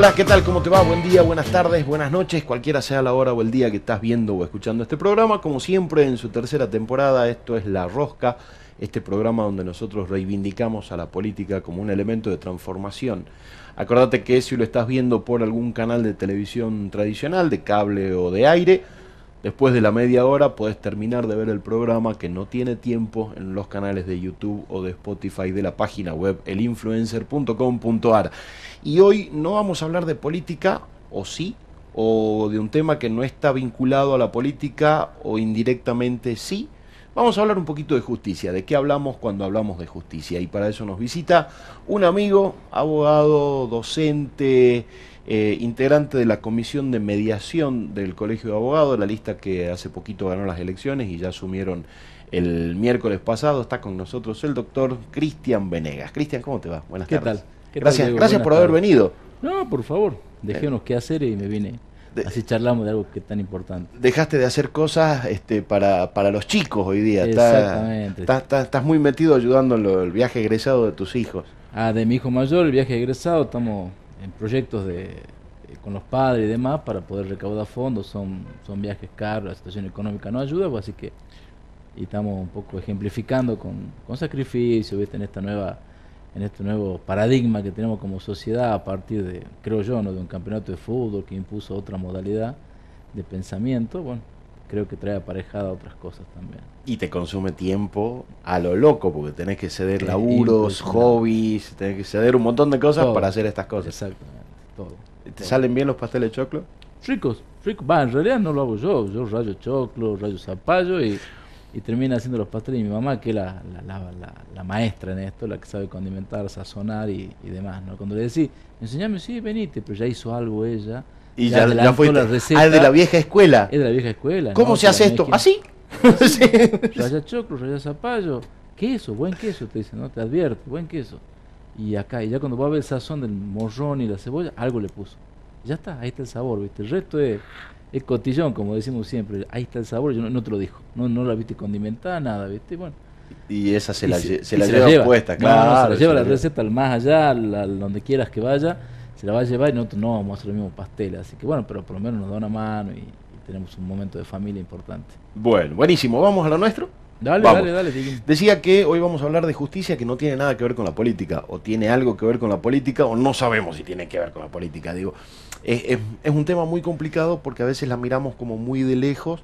Hola, ¿qué tal? ¿Cómo te va? Buen día, buenas tardes, buenas noches, cualquiera sea la hora o el día que estás viendo o escuchando este programa. Como siempre, en su tercera temporada, esto es La Rosca, este programa donde nosotros reivindicamos a la política como un elemento de transformación. Acordate que si lo estás viendo por algún canal de televisión tradicional, de cable o de aire, después de la media hora puedes terminar de ver el programa que no tiene tiempo en los canales de YouTube o de Spotify de la página web elinfluencer.com.ar. Y hoy no vamos a hablar de política, o sí, o de un tema que no está vinculado a la política, o indirectamente sí. Vamos a hablar un poquito de justicia, de qué hablamos cuando hablamos de justicia. Y para eso nos visita un amigo, abogado, docente, eh, integrante de la comisión de mediación del Colegio de Abogados, la lista que hace poquito ganó las elecciones y ya asumieron el miércoles pasado. Está con nosotros el doctor Cristian Venegas. Cristian, ¿cómo te va? Buenas ¿Qué Tal? gracias gracias por haber venido. No, por favor, dejémonos qué hacer y me vine. Así charlamos de algo que es tan importante. Dejaste de hacer cosas este, para, para los chicos hoy día. Exactamente. Estás, muy metido ayudando en el viaje egresado de tus hijos. Ah, de mi hijo mayor, el viaje egresado, estamos en proyectos de eh, con los padres y demás para poder recaudar fondos. Son, son viajes caros, la situación económica no ayuda, pues, así que y estamos un poco ejemplificando con, con sacrificio, ¿viste? en esta nueva en este nuevo paradigma que tenemos como sociedad a partir de, creo yo, ¿no? de un campeonato de fútbol que impuso otra modalidad de pensamiento, bueno, creo que trae aparejada otras cosas también. Y te consume tiempo a lo loco, porque tenés que ceder laburos, hobbies, tenés que ceder un montón de cosas para hacer estas cosas. Exactamente, todo. ¿Te salen bien los pasteles de choclo? Ricos, ricos. Va, en realidad no lo hago yo, yo rayo choclo, rayo zapallo y y termina haciendo los pasteles y mi mamá, que es la, la, la, maestra en esto, la que sabe condimentar, sazonar y, y demás, ¿no? Cuando le decís, enseñame, sí, venite, pero ya hizo algo ella. Y ya, ya, fue la receta. Ah, de la vieja escuela. Es de la vieja escuela. ¿Cómo se hace esto? ¿Así? sí. Raya choclo, raya zapallo, queso, buen queso, te dice, ¿no? Te advierte, buen queso. Y acá, y ya cuando va a ver el sazón del morrón y la cebolla, algo le puso. Ya está, ahí está el sabor, ¿viste? El resto es es cotillón, como decimos siempre. Ahí está el sabor, yo no, te lo dijo. No, no la viste condimentada, nada, ¿viste? Bueno. Y esa se, la, se, la, lleva, puesta, claro. se la lleva la, receta al más allá, al, donde quieras que vaya, se la va a llevar y nosotros no vamos a hacer el mismo pastel. Así que bueno, pero por lo menos nos da una mano y, tenemos un momento de familia importante. Bueno, buenísimo. ¿Vamos a lo nuestro? Dale, dale, dale. Decía que hoy vamos a hablar de justicia que no tiene nada que ver con la política, o tiene algo que ver con la política, o no sabemos si tiene que ver con la política. Digo, es, un tema muy complicado porque a veces la miramos como muy de lejos.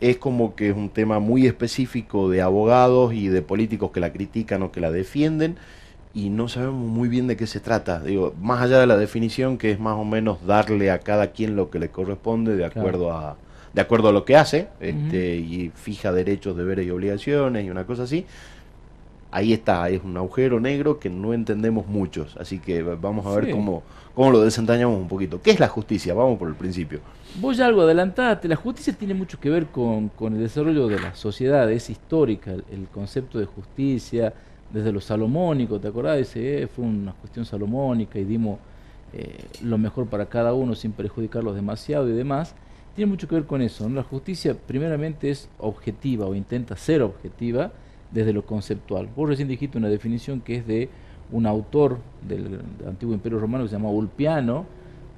Es como que es un tema muy específico de abogados y de políticos que la critican o que la defienden y no sabemos muy bien de qué se trata. Digo, más allá de la definición que es más o menos darle a cada quien lo que le corresponde de acuerdo a de acuerdo a lo que hace este, y fija derechos, deberes y obligaciones y una cosa así ahí está, es un agujero negro que no entendemos muchos, así que vamos a ver cómo, cómo lo desentrañamos un poquito. ¿Qué es la justicia? Vamos por el principio. Vos ya algo adelantaste, la justicia tiene mucho que ver con, el desarrollo de la sociedad, es histórica el, concepto de justicia, desde lo salomónico, ¿te acordás? Ese, eh, fue una cuestión salomónica y dimos eh, lo mejor para cada uno sin perjudicarlos demasiado y demás. Tiene mucho que ver con eso, La justicia primeramente es objetiva o intenta ser objetiva, desde lo conceptual. Vos recién dijiste una definición que es de un autor del, antiguo imperio romano que se llama Ulpiano,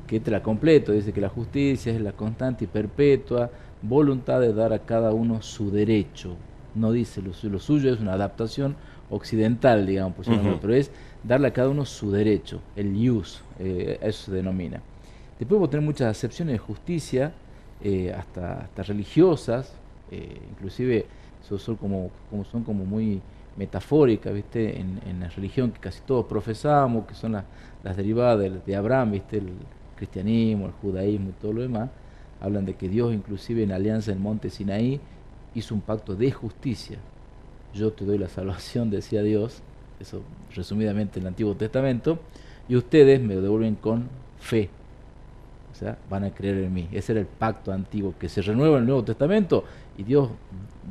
que te la completo, dice que la justicia es la constante y perpetua voluntad de dar a cada uno su derecho. No dice lo suyo, es una adaptación occidental, digamos, pero es darle a cada uno su derecho, el ius, eh, eso se denomina. Después vos tener muchas acepciones de justicia, eh, hasta, hasta religiosas, eh, inclusive son como, como, son como muy metafóricas, ¿viste? En, la religión que casi todos profesamos, que son las derivadas de, Abraham, ¿viste? El cristianismo, el judaísmo y todo lo demás, hablan de que Dios inclusive en alianza en monte Sinaí hizo un pacto de justicia. Yo te doy la salvación, decía Dios, eso resumidamente en el Antiguo Testamento, y ustedes me devuelven con fe. O sea, van a creer en mí. Ese era el pacto antiguo que se renueva en el Nuevo Testamento y Dios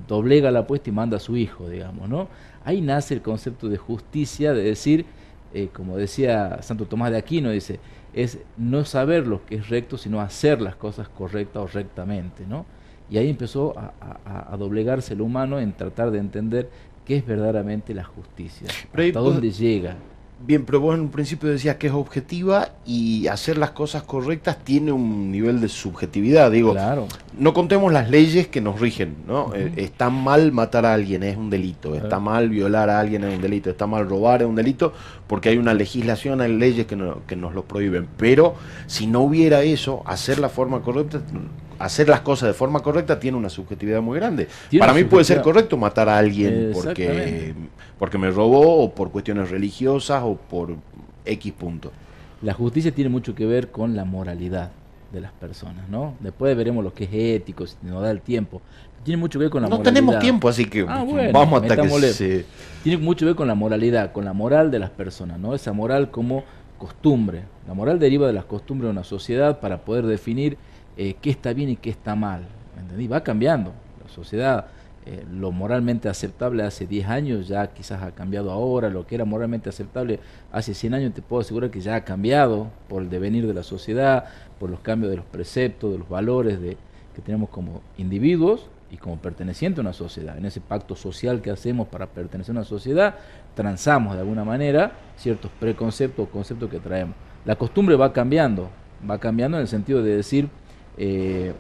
doblega la apuesta y manda a su hijo, digamos, ¿no? Ahí nace el concepto de justicia, de decir, eh, como decía Santo Tomás de Aquino, dice, es no saber lo que es recto, sino hacer las cosas correctas o rectamente, ¿no? Y ahí empezó a, doblegarse el humano en tratar de entender qué es verdaderamente la justicia, hasta dónde llega. Bien, pero vos en un principio decías que es objetiva y hacer las cosas correctas tiene un nivel de subjetividad. Digo, Claro. no contemos las leyes que nos rigen, ¿no? Eh, está mal matar a alguien, es un delito. Está mal violar a alguien, es un delito. Está mal robar, es un delito, porque hay una legislación, hay leyes que, no- que nos lo prohíben. Pero si no hubiera eso, hacer la forma correcta, hacer las cosas de forma correcta tiene una subjetividad muy grande. Para mí puede ser correcto matar a alguien porque, porque me robó o por cuestiones religiosas o por X punto. La justicia tiene mucho que ver con la moralidad de las personas, ¿no? Después veremos lo que es ético, si nos da el tiempo. Tiene mucho que ver con la No moralidad. tenemos tiempo, así que Ah, bueno, vamos hasta que se... Tiene mucho que ver con la moralidad, con la moral de las personas, ¿no? Esa moral como costumbre. La moral deriva de las costumbres de una sociedad para poder definir eh, qué está bien y qué está mal. ¿me entendí? Va cambiando. La sociedad, eh, lo moralmente aceptable hace 10 años ya quizás ha cambiado ahora. Lo que era moralmente aceptable hace 100 años te puedo asegurar que ya ha cambiado por el devenir de la sociedad, por los cambios de los preceptos, de los valores de, que tenemos como individuos y como perteneciente a una sociedad. En ese pacto social que hacemos para pertenecer a una sociedad, transamos de alguna manera ciertos preconceptos o conceptos que traemos. La costumbre va cambiando, va cambiando en el sentido de decir, eh,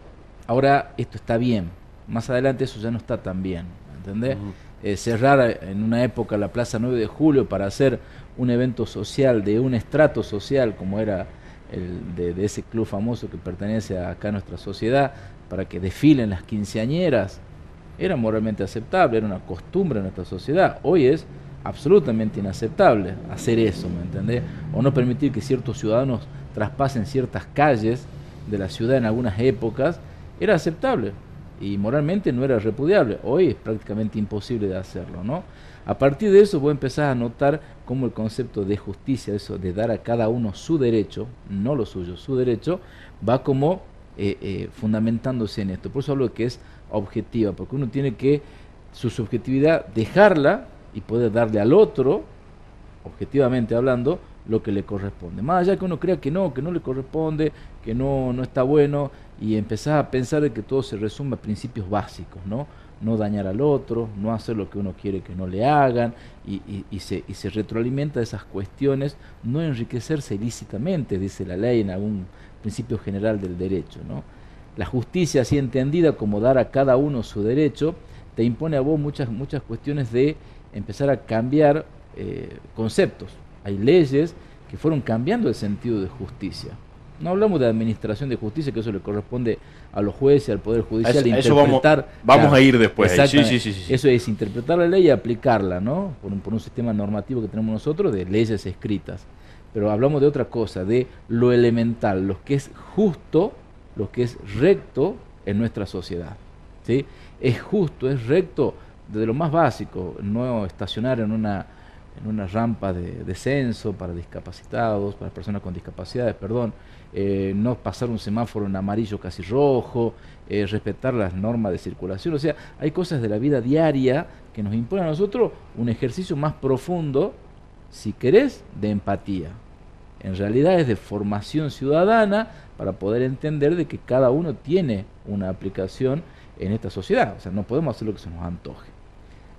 ahora esto está bien, más adelante eso ya no está tan bien, ¿entendés? Eh, cerrar en una época la Plaza 9 de Julio para hacer un evento social de un estrato social como era el de, de ese club famoso que pertenece a acá a nuestra sociedad, para que desfilen las quinceañeras, era moralmente aceptable, era una costumbre en nuestra sociedad. Hoy es absolutamente inaceptable hacer eso, ¿me entendés? O no permitir que ciertos ciudadanos traspasen ciertas calles de la ciudad en algunas épocas, era aceptable y moralmente no era repudiable. Hoy es prácticamente imposible de hacerlo, ¿no? A partir de eso vos empezás a notar cómo el concepto de justicia, eso de dar a cada uno su derecho, no lo suyo, su derecho, va como eh, eh, fundamentándose en esto. Por eso hablo de que es objetiva, porque uno tiene que su subjetividad dejarla y poder darle al otro, objetivamente hablando, lo que le corresponde. Más allá que uno crea que no, que no le corresponde, que no, no está bueno, y empezás a pensar que todo se resume a principios básicos, ¿no? No dañar al otro, no hacer lo que uno quiere que no le hagan, y, y- se, y se retroalimenta esas cuestiones, no enriquecerse ilícitamente, dice la ley en algún principio general del derecho, ¿no? La justicia, así entendida como dar a cada uno su derecho, te impone a vos muchas, muchas cuestiones de empezar a cambiar eh, conceptos. Hay leyes que fueron cambiando el sentido de justicia. No hablamos de administración de justicia, que eso le corresponde a los jueces, al Poder Judicial, eso- a eso vamos- interpretar. vamos a ir después sí, sí, sí. Eso es interpretar la ley y aplicarla, ¿no? Por un, por un sistema normativo que tenemos nosotros de leyes escritas. Pero hablamos de otra cosa, de lo elemental, lo que es justo, lo que es recto en nuestra sociedad. ¿sí? Es justo, es recto desde lo más básico, no estacionar en una, en una rampa de descenso para discapacitados, para personas con discapacidades, perdón, eh, no pasar un semáforo en amarillo casi rojo, eh, respetar las normas de circulación, o sea, hay cosas de la vida diaria que nos imponen a nosotros un ejercicio más profundo, si querés, de empatía. En realidad es de formación ciudadana para poder entender de que cada uno tiene una aplicación en esta sociedad. O sea, no podemos hacer lo que se nos antoje.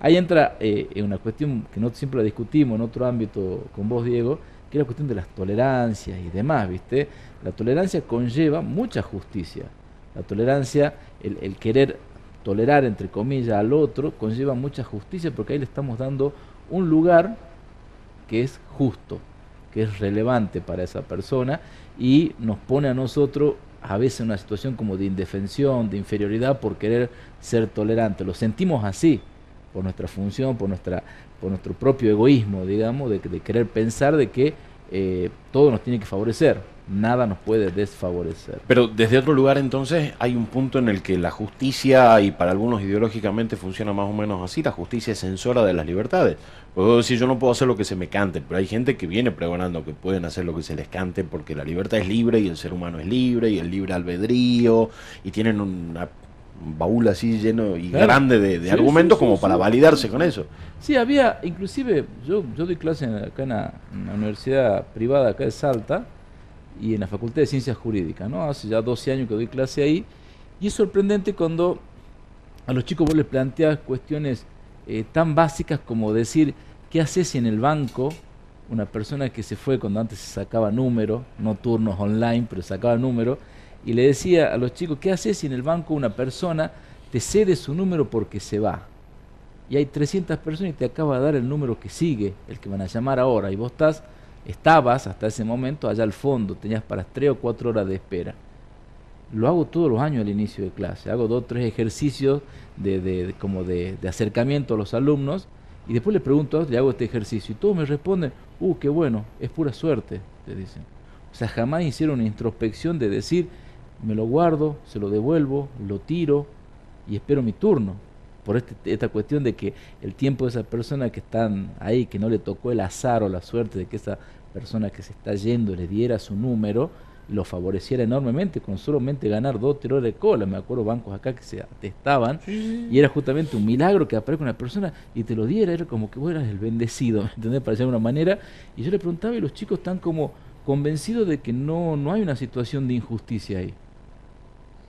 Ahí entra eh, una cuestión que no siempre la discutimos en otro ámbito con vos, Diego, que es la cuestión de las tolerancias y demás, ¿viste? La tolerancia conlleva mucha justicia. La tolerancia, el, el querer tolerar, entre comillas, al otro, conlleva mucha justicia porque ahí le estamos dando un lugar que es justo, que es relevante para esa persona y nos pone a nosotros a veces en una situación como de indefensión, de inferioridad por querer ser tolerante. Lo sentimos así, por nuestra función, por, nuestra, por nuestro propio egoísmo, digamos, de, querer pensar de que eh, todo nos tiene que favorecer, nada nos puede desfavorecer. Pero desde otro lugar entonces hay un punto en el que la justicia, y para algunos ideológicamente funciona más o menos así, la justicia es censora de las libertades. Puedo decir, yo no puedo hacer lo que se me cante, pero hay gente que viene pregonando que pueden hacer lo que se les cante porque la libertad es libre y el ser humano es libre y el libre albedrío y tienen una un baúl así lleno y Claro. grande de, de Sí, argumentos sí, sí, como para validarse con eso. Sí, había, inclusive, yo, yo doy clase en- acá en la, en la universidad privada acá de Salta y en la Facultad de Ciencias Jurídicas, ¿no? Hace ya 12 años que doy clase ahí y es sorprendente cuando a los chicos vos les planteas cuestiones eh, tan básicas como decir, ¿qué haces si en el banco una persona que se fue cuando antes se sacaba número, no turnos online, pero sacaba número, y le decía a los chicos, ¿qué haces si en el banco una persona te cede su número porque se va? Y hay 300 personas y te acaba de dar el número que sigue, el que van a llamar ahora, y vos estás, estabas hasta ese momento allá al fondo, tenías para 3 o 4 horas de espera. Lo hago todos los años al inicio de clase, hago dos o tres ejercicios de, como de, acercamiento a los alumnos, y después le pregunto, le hago este ejercicio, y todos me responden, uh, qué bueno, es pura suerte, te dicen. O sea, jamás hicieron una introspección de decir, me lo guardo, se lo devuelvo, lo tiro y espero mi turno. Por este, esta cuestión de que el tiempo de esa persona que están ahí, que no le tocó el azar o la suerte de que esa persona que se está yendo le diera su número, lo favoreciera enormemente con solamente ganar dos tiros de cola. Me acuerdo bancos acá que se atestaban y era justamente un milagro que aparezca una persona y te lo diera, era como que vos eras el bendecido, ¿entendés? Para decirlo de una manera. Y yo le preguntaba y los chicos están como convencidos de que no, no hay una situación de injusticia ahí.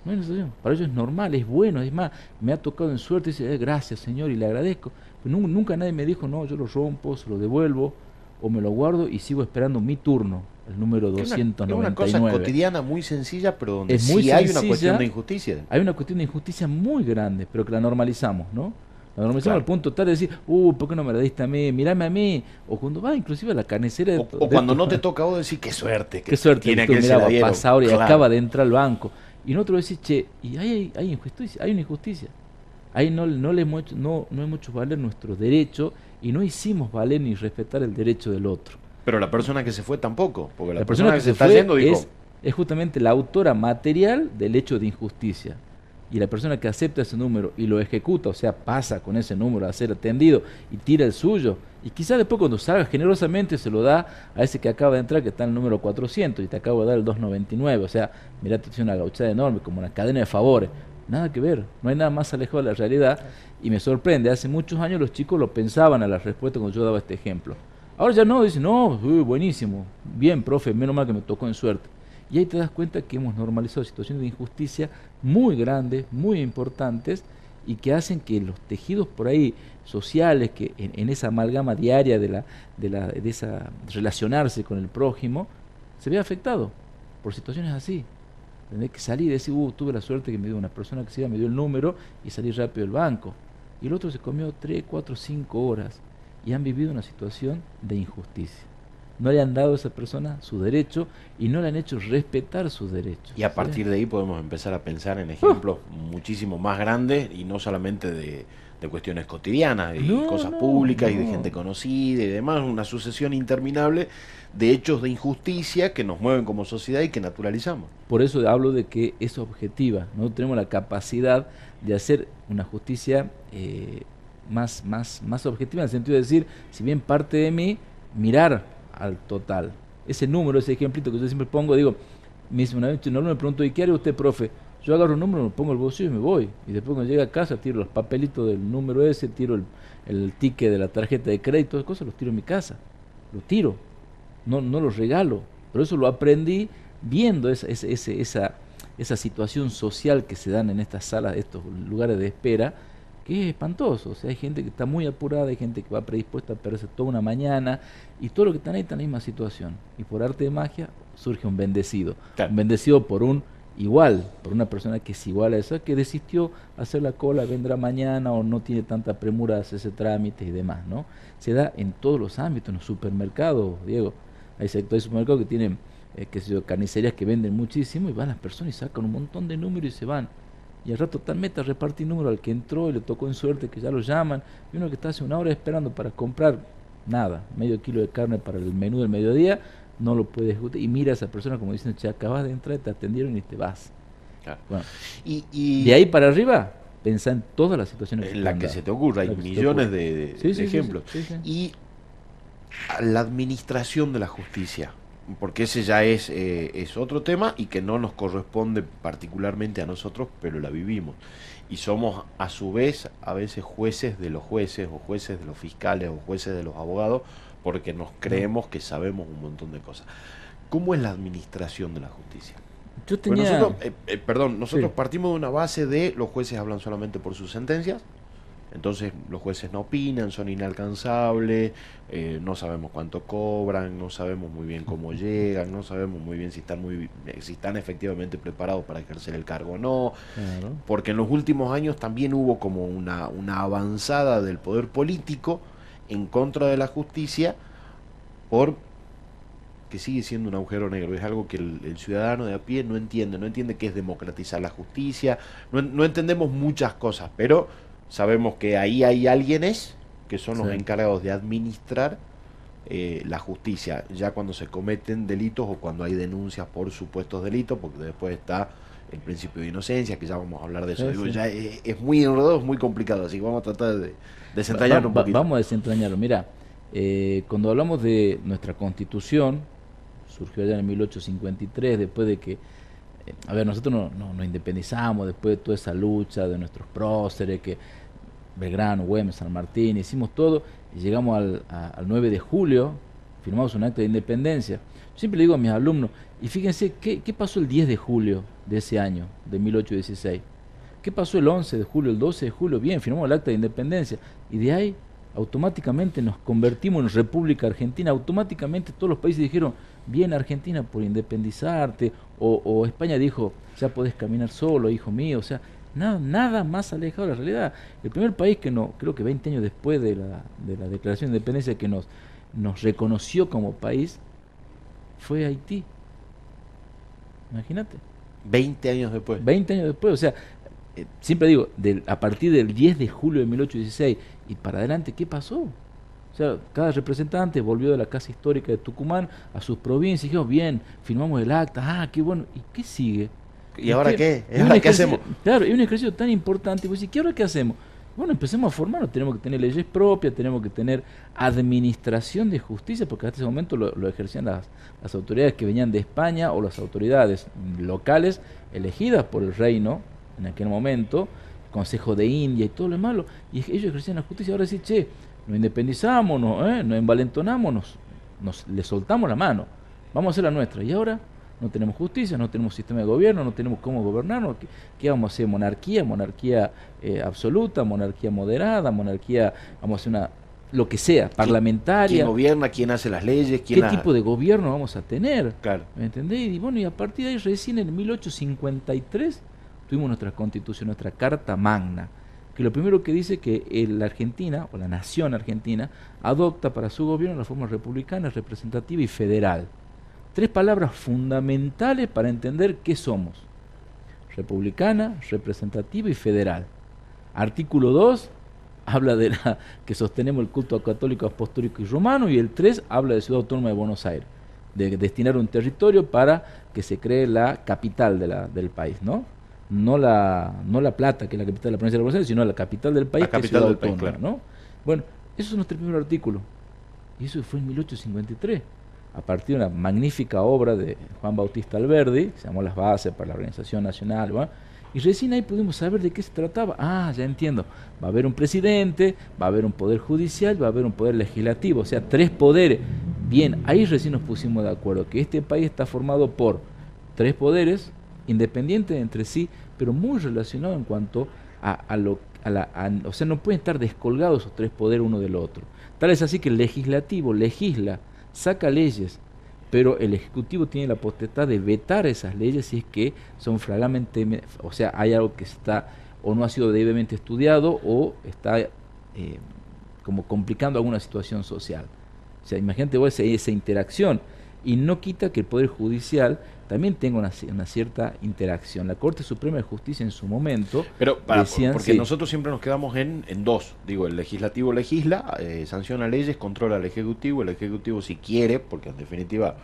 No. Para ellos es normal, es bueno. Es más, me ha tocado en suerte y dice, eh, gracias Señor y le agradezco. Pero nunca nadie me dijo, no, yo lo rompo, se lo devuelvo o me lo guardo y sigo esperando mi turno el número 299. Es una, cosa cotidiana muy sencilla, pero donde sí hay una cuestión de injusticia. Hay una cuestión de injusticia muy grande, pero que la normalizamos, ¿no? La normalizamos al punto tal de decir, uh, ¿por qué no me la diste a mí? Mirame a mí. O cuando va inclusive a la carnicera. O, o cuando no te toca a vos decir, qué suerte. qué suerte. Tiene que mira, va a ahora y acaba de entrar al banco. Y nosotros decís, che, y hay, hay, injusticia, hay una injusticia. Ahí no, no, le hemos no, no hemos hecho valer nuestro derecho y no hicimos valer ni respetar el derecho del otro. Pero la persona que se fue tampoco, porque la, persona, que, se, está yendo es, es justamente la autora material del hecho de injusticia. Y la persona que acepta ese número y lo ejecuta, o sea, pasa con ese número a ser atendido y tira el suyo, y quizás después cuando salga generosamente se lo da a ese que acaba de entrar, que está en el número 400, y te acabo de dar el 299, o sea, mira, te una gauchada enorme, como una cadena de favores. Nada que ver, no hay nada más alejado de la realidad, y me sorprende, hace muchos años los chicos lo pensaban a la respuesta cuando yo daba este ejemplo. Ahora ya no, dicen, no, buenísimo, bien, profe, menos mal que me tocó en suerte. Y ahí te das cuenta que hemos normalizado situaciones de injusticia muy grandes, muy importantes, y que hacen que los tejidos por ahí sociales, que en, esa amalgama diaria de, la, de, la, de esa relacionarse con el prójimo, se vea afectado por situaciones así. Tener que salir y decir, uh, tuve la suerte que me dio una persona que se iba, me dio el número y salí rápido del banco. Y el otro se comió 3, 4, 5 horas y han vivido una situación de injusticia. No le han dado a esa persona su derecho y no le han hecho respetar sus derechos. Y a partir de ahí podemos empezar a pensar en ejemplos muchísimo más grandes y no solamente de, cuestiones cotidianas y cosas públicas y de gente conocida y demás, una sucesión interminable de hechos de injusticia que nos mueven como sociedad y que naturalizamos. Por eso hablo de que es objetiva, no tenemos la capacidad de hacer una justicia eh, más, más, más objetiva en el sentido de decir, si bien parte de mí, mirar al total. Ese número, ese ejemplito que yo siempre pongo, digo, me una vez no me pregunto, ¿y qué haría usted, profe? Yo agarro un número, lo pongo el bolsillo y me voy. Y después cuando llega a casa tiro los papelitos del número ese, tiro el, el ticket de la tarjeta de crédito, esas cosas los tiro en mi casa. Los tiro. No, no los regalo. Pero eso lo aprendí viendo esa, esa, esa, esa situación social que se dan en estas salas, estos lugares de espera, que es espantoso. O sea, hay gente que está muy apurada, hay gente que va predispuesta a perderse toda una mañana, y todo lo que están ahí está en la misma situación. Y por arte de magia surge un bendecido. Un bendecido por un igual, por una persona que es igual a esa, que desistió hacer la cola, vendrá mañana o no tiene tanta premura hacer ese trámite y demás, ¿no? Se da en todos los ámbitos, en los supermercados, Diego. Hay sectores de supermercados que tienen, eh, que carnicerías que venden muchísimo y van las personas y sacan un montón de números y se van y al rato tal meta repartir número al que entró y le tocó en suerte que ya lo llaman, y uno que está hace una hora esperando para comprar nada, medio kilo de carne para el menú del mediodía, no lo puede ejecutar, y mira a esa persona como diciendo, che, acabas de entrar, te atendieron y te vas. Bueno, y, de ahí para arriba, pensá en todas las situaciones. En las que se te ocurra, hay millones de, ejemplos. y la administración de la justicia porque ese ya es, eh, es otro tema y que no nos corresponde particularmente a nosotros, pero la vivimos. Y somos a su vez a veces jueces de los jueces o jueces de los fiscales o jueces de los abogados porque nos creemos que sabemos un montón de cosas. ¿Cómo es la administración de la justicia? Yo tenía... Eh, eh, perdón, nosotros partimos de una base de los jueces hablan solamente por sus sentencias, Entonces los jueces no opinan, son inalcanzables, eh, no sabemos cuánto cobran, no sabemos muy bien cómo llegan, no sabemos muy bien si están muy si están efectivamente preparados para ejercer el cargo o no. Porque en los últimos años también hubo como una, una avanzada del poder político en contra de la justicia por que sigue siendo un agujero negro, es algo que el, ciudadano de a pie no entiende, no entiende qué es democratizar la justicia, no, no entendemos muchas cosas, pero Sabemos que ahí hay alguienes que son los encargados de administrar eh, la justicia, ya cuando se cometen delitos o cuando hay denuncias por supuestos delitos, porque después está el principio de inocencia, que ya vamos a hablar de eso. ya es, muy enredado, es muy complicado, así que vamos a tratar de desentrañarlo un poquito. Vamos a desentrañarlo. Mira, eh, cuando hablamos de nuestra constitución, surgió ya en 1853, después de que eh, a ver, nosotros nos no, no independizamos después de toda esa lucha de nuestros próceres, que Belgrano, Güemes, San Martín, hicimos todo y llegamos al, 9 de julio, firmamos un acto de independencia. Yo siempre le digo a mis alumnos, y fíjense, ¿qué, ¿qué, pasó el 10 de julio de ese año, de 1816? ¿Qué pasó el 11 de julio, el 12 de julio? Bien, firmamos el acta de independencia. Y de ahí automáticamente nos convertimos en República Argentina. Automáticamente todos los países dijeron, bien Argentina por independizarte. O, o España dijo, ya podés caminar solo, hijo mío. O sea, Nada, nada más alejado de la realidad. El primer país que no, creo que 20 años después de la, de la declaración de independencia que nos, nos reconoció como país fue Haití. Imagínate. 20 años después. 20 años después, o sea, eh, siempre digo, del, a partir del 10 de julio de 1816 y para adelante, ¿qué pasó? O sea, cada representante volvió de la casa histórica de Tucumán a sus provincias y dijo, bien, firmamos el acta, ah, qué bueno, ¿y qué sigue? ¿Y ahora qué? ¿Y ahora qué hacemos? Claro, es un ejercicio tan importante. Y vos decís, ¿qué ahora qué hacemos? Bueno, empecemos a formarnos. Tenemos que tener leyes propias, tenemos que tener administración de justicia, porque hasta ese momento lo, ejercían las, las, autoridades que venían de España o las autoridades locales elegidas por el reino en aquel momento, Consejo de India y todo lo malo. Y ellos ejercían la justicia. Ahora sí, che, nos independizamos, nos, ¿eh? nos envalentonamos, nos, nos, le soltamos la mano. Vamos a hacer la nuestra. ¿Y ahora? No tenemos justicia, no tenemos sistema de gobierno, no tenemos cómo gobernarnos. ¿Qué, vamos a hacer? ¿Monarquía? ¿Monarquía eh, absoluta? ¿Monarquía moderada? ¿Monarquía? Vamos a hacer una lo que sea, parlamentaria. ¿Quién gobierna? ¿Quién hace las leyes? ¿Qué tipo de gobierno vamos a tener? Claro. ¿Me entendés? Y bueno, y a partir de ahí, recién en 1853, tuvimos nuestra constitución, nuestra Carta Magna, que lo primero que dice que la Argentina, o la nación argentina, adopta para su gobierno la forma republicana, representativa y federal tres palabras fundamentales para entender qué somos. Republicana, representativa y federal. Artículo 2 habla de la que sostenemos el culto católico, apostólico y romano y el 3 habla de Ciudad Autónoma de Buenos Aires, de destinar un territorio para que se cree la capital de la, del país, ¿no? No la, no la Plata, que es la capital de la provincia de Buenos Aires, sino la capital del país, que es Ciudad Autónoma, ¿no? Bueno, eso es nuestro primer artículo. Y eso fue en 1853 a partir de una magnífica obra de Juan Bautista Alberdi, se llamó Las Bases para la Organización Nacional, y recién ahí pudimos saber de qué se trataba. Ah, ya entiendo, va a haber un presidente, va a haber un poder judicial, va a haber un poder legislativo, o sea, tres poderes. Bien, ahí recién nos pusimos de acuerdo, que este país está formado por tres poderes, independientes entre sí, pero muy relacionados en cuanto a, lo a la, o sea, no pueden estar descolgados esos tres poderes uno del otro. Tal es así que el legislativo legisla saca leyes, pero el Ejecutivo tiene la potestad de vetar esas leyes si es que son flagramente, o sea, hay algo que está o no ha sido debidamente estudiado o está eh, como complicando alguna situación social. O sea, imagínate vos esa interacción y no quita que el Poder Judicial también tenga una, una, cierta interacción. La Corte Suprema de Justicia en su momento... Pero para, porque nosotros siempre nos quedamos en, en dos. Digo, el legislativo legisla, eh, sanciona leyes, controla al Ejecutivo, el Ejecutivo si quiere, porque en definitiva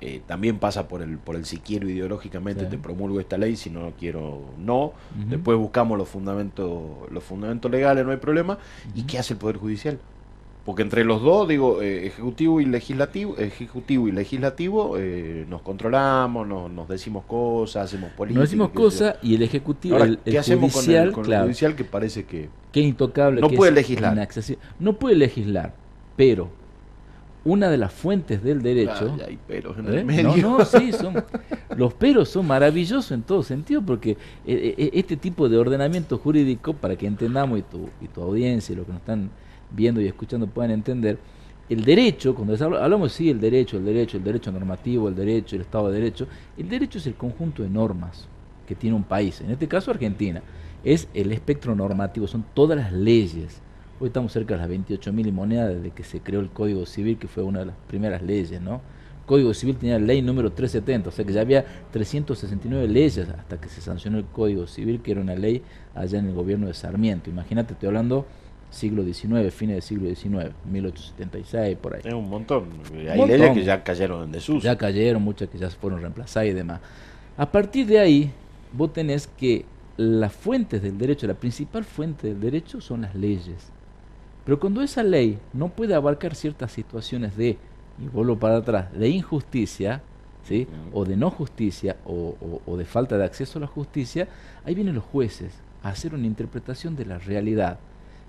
eh, también pasa por el, por el si quiero ideológicamente te promulgo esta ley, si no quiero no. Después buscamos los fundamentos, los fundamentos legales, no hay problema. ¿Y qué hace el Poder Judicial? Porque entre los dos, digo, eh, ejecutivo y legislativo, ejecutivo y legislativo, eh, nos controlamos, nos, decimos cosas, hacemos política. Nos decimos cosas y el ejecutivo, el, ¿qué hacemos judicial, con, el, judicial que parece que que intocable, no puede legislar, no puede legislar, pero una de las fuentes del derecho. hay peros en ¿Eh? el medio. No, no, sí, son, los peros son maravillosos en todo sentido porque eh, eh, este tipo de ordenamiento jurídico, para que entendamos y tu, y tu audiencia y los que nos están viendo y escuchando puedan entender, el derecho, cuando hablamos sí, el derecho, el derecho, el derecho normativo, el derecho, el Estado de Derecho, el derecho es el conjunto de normas que tiene un país, en este caso Argentina, es el espectro normativo, son todas las leyes Hoy estamos cerca de las 28.000 monedas desde que se creó el Código Civil, que fue una de las primeras leyes, ¿no? El Código Civil tenía la ley número 370, o sea que ya había 369 leyes hasta que se sancionó el Código Civil, que era una ley allá en el gobierno de Sarmiento. Imagínate, estoy hablando siglo XIX, fines del siglo XIX, 1876, por ahí. Es un montón. Hay leyes que ya cayeron en desuso. Ya cayeron, muchas que ya se fueron reemplazadas y demás. A partir de ahí, vos tenés que las fuentes del derecho, la principal fuente del derecho son las leyes. Pero cuando esa ley no puede abarcar ciertas situaciones de, y vuelvo para atrás, de injusticia, ¿sí? o de no justicia, o, o, de falta de acceso a la justicia, ahí vienen los jueces a hacer una interpretación de la realidad.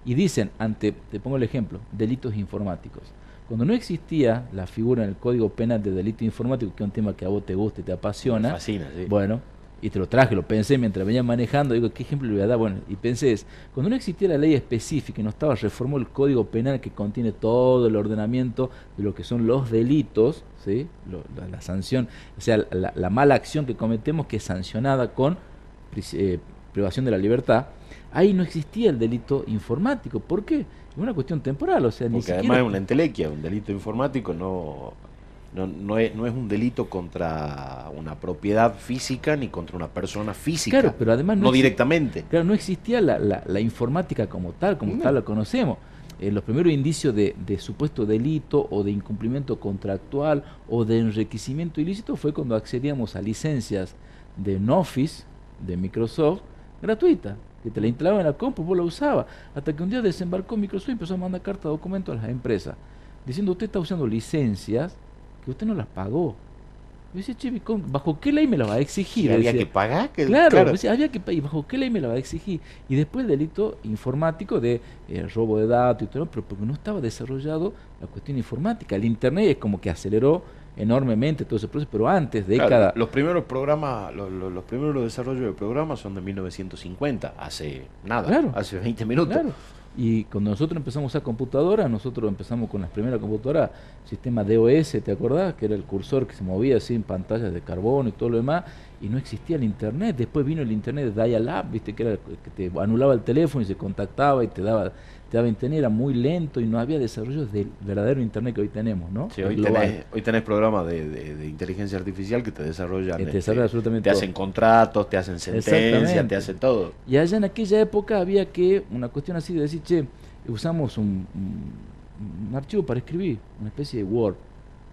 Y dicen, ante, te pongo el ejemplo, delitos informáticos. Cuando no existía la figura en el Código Penal de delito informático, que es un tema que a vos te gusta y te apasiona, fascina, sí. bueno, y te lo traje, lo pensé mientras venía manejando, digo, ¿qué ejemplo le voy a dar? Bueno, y pensé es, cuando no existía la ley específica y no estaba, reformó el Código Penal que contiene todo el ordenamiento de lo que son los delitos, ¿sí? la, sanción, o sea, la, mala acción que cometemos que es sancionada con eh, privación de la libertad, ahí no existía el delito informático. ¿Por qué? Es una cuestión temporal, o sea, Porque además es una entelequia, un delito informático no no, no, es, no es un delito contra una propiedad física ni contra una persona física. Claro, pero además no, directamente. Claro, no existía la, la, informática como tal, como tal la conocemos. Eh, los primeros indicios de, de, supuesto delito o de incumplimiento contractual o de enriquecimiento ilícito fue cuando accedíamos a licencias de Office, de Microsoft, gratuita, que te la instalaban en la compu, vos la usabas, hasta que un día desembarcó Microsoft y empezó a mandar carta de documento a las empresas, diciendo usted está usando licencias que usted no las pagó. Yo decía, che, ¿bajo qué ley me la va a exigir? había que pagar. claro, había que pagar. ¿Bajo qué ley me la va a exigir? Y después el delito informático de eh, robo de datos y todo, pero porque no estaba desarrollado la cuestión informática. El Internet es como que aceleró enormemente todo ese proceso, pero antes, de cada los primeros programas, los, los, primeros desarrollos de programas son de 1950, hace nada, hace 20 minutos. Y cuando nosotros empezamos a computadora, nosotros empezamos con las primeras computadoras, sistema DOS, ¿te acordás? Que era el cursor que se movía así en pantallas de carbono y todo lo demás, y no existía el internet. Después vino el internet de dial-up, ¿viste? Que era que te anulaba el teléfono y se contactaba y te daba te daba internet, era muy lento y no había desarrollos del verdadero internet que hoy tenemos, ¿no? Sí, hoy tenés, hoy tenés, programas de, inteligencia artificial que te desarrollan, te, este, absolutamente te hacen contratos, te hacen sentencias, te hacen todo. Y allá en aquella época había que, una cuestión así de decir, che, usamos un, un archivo para escribir, una especie de Word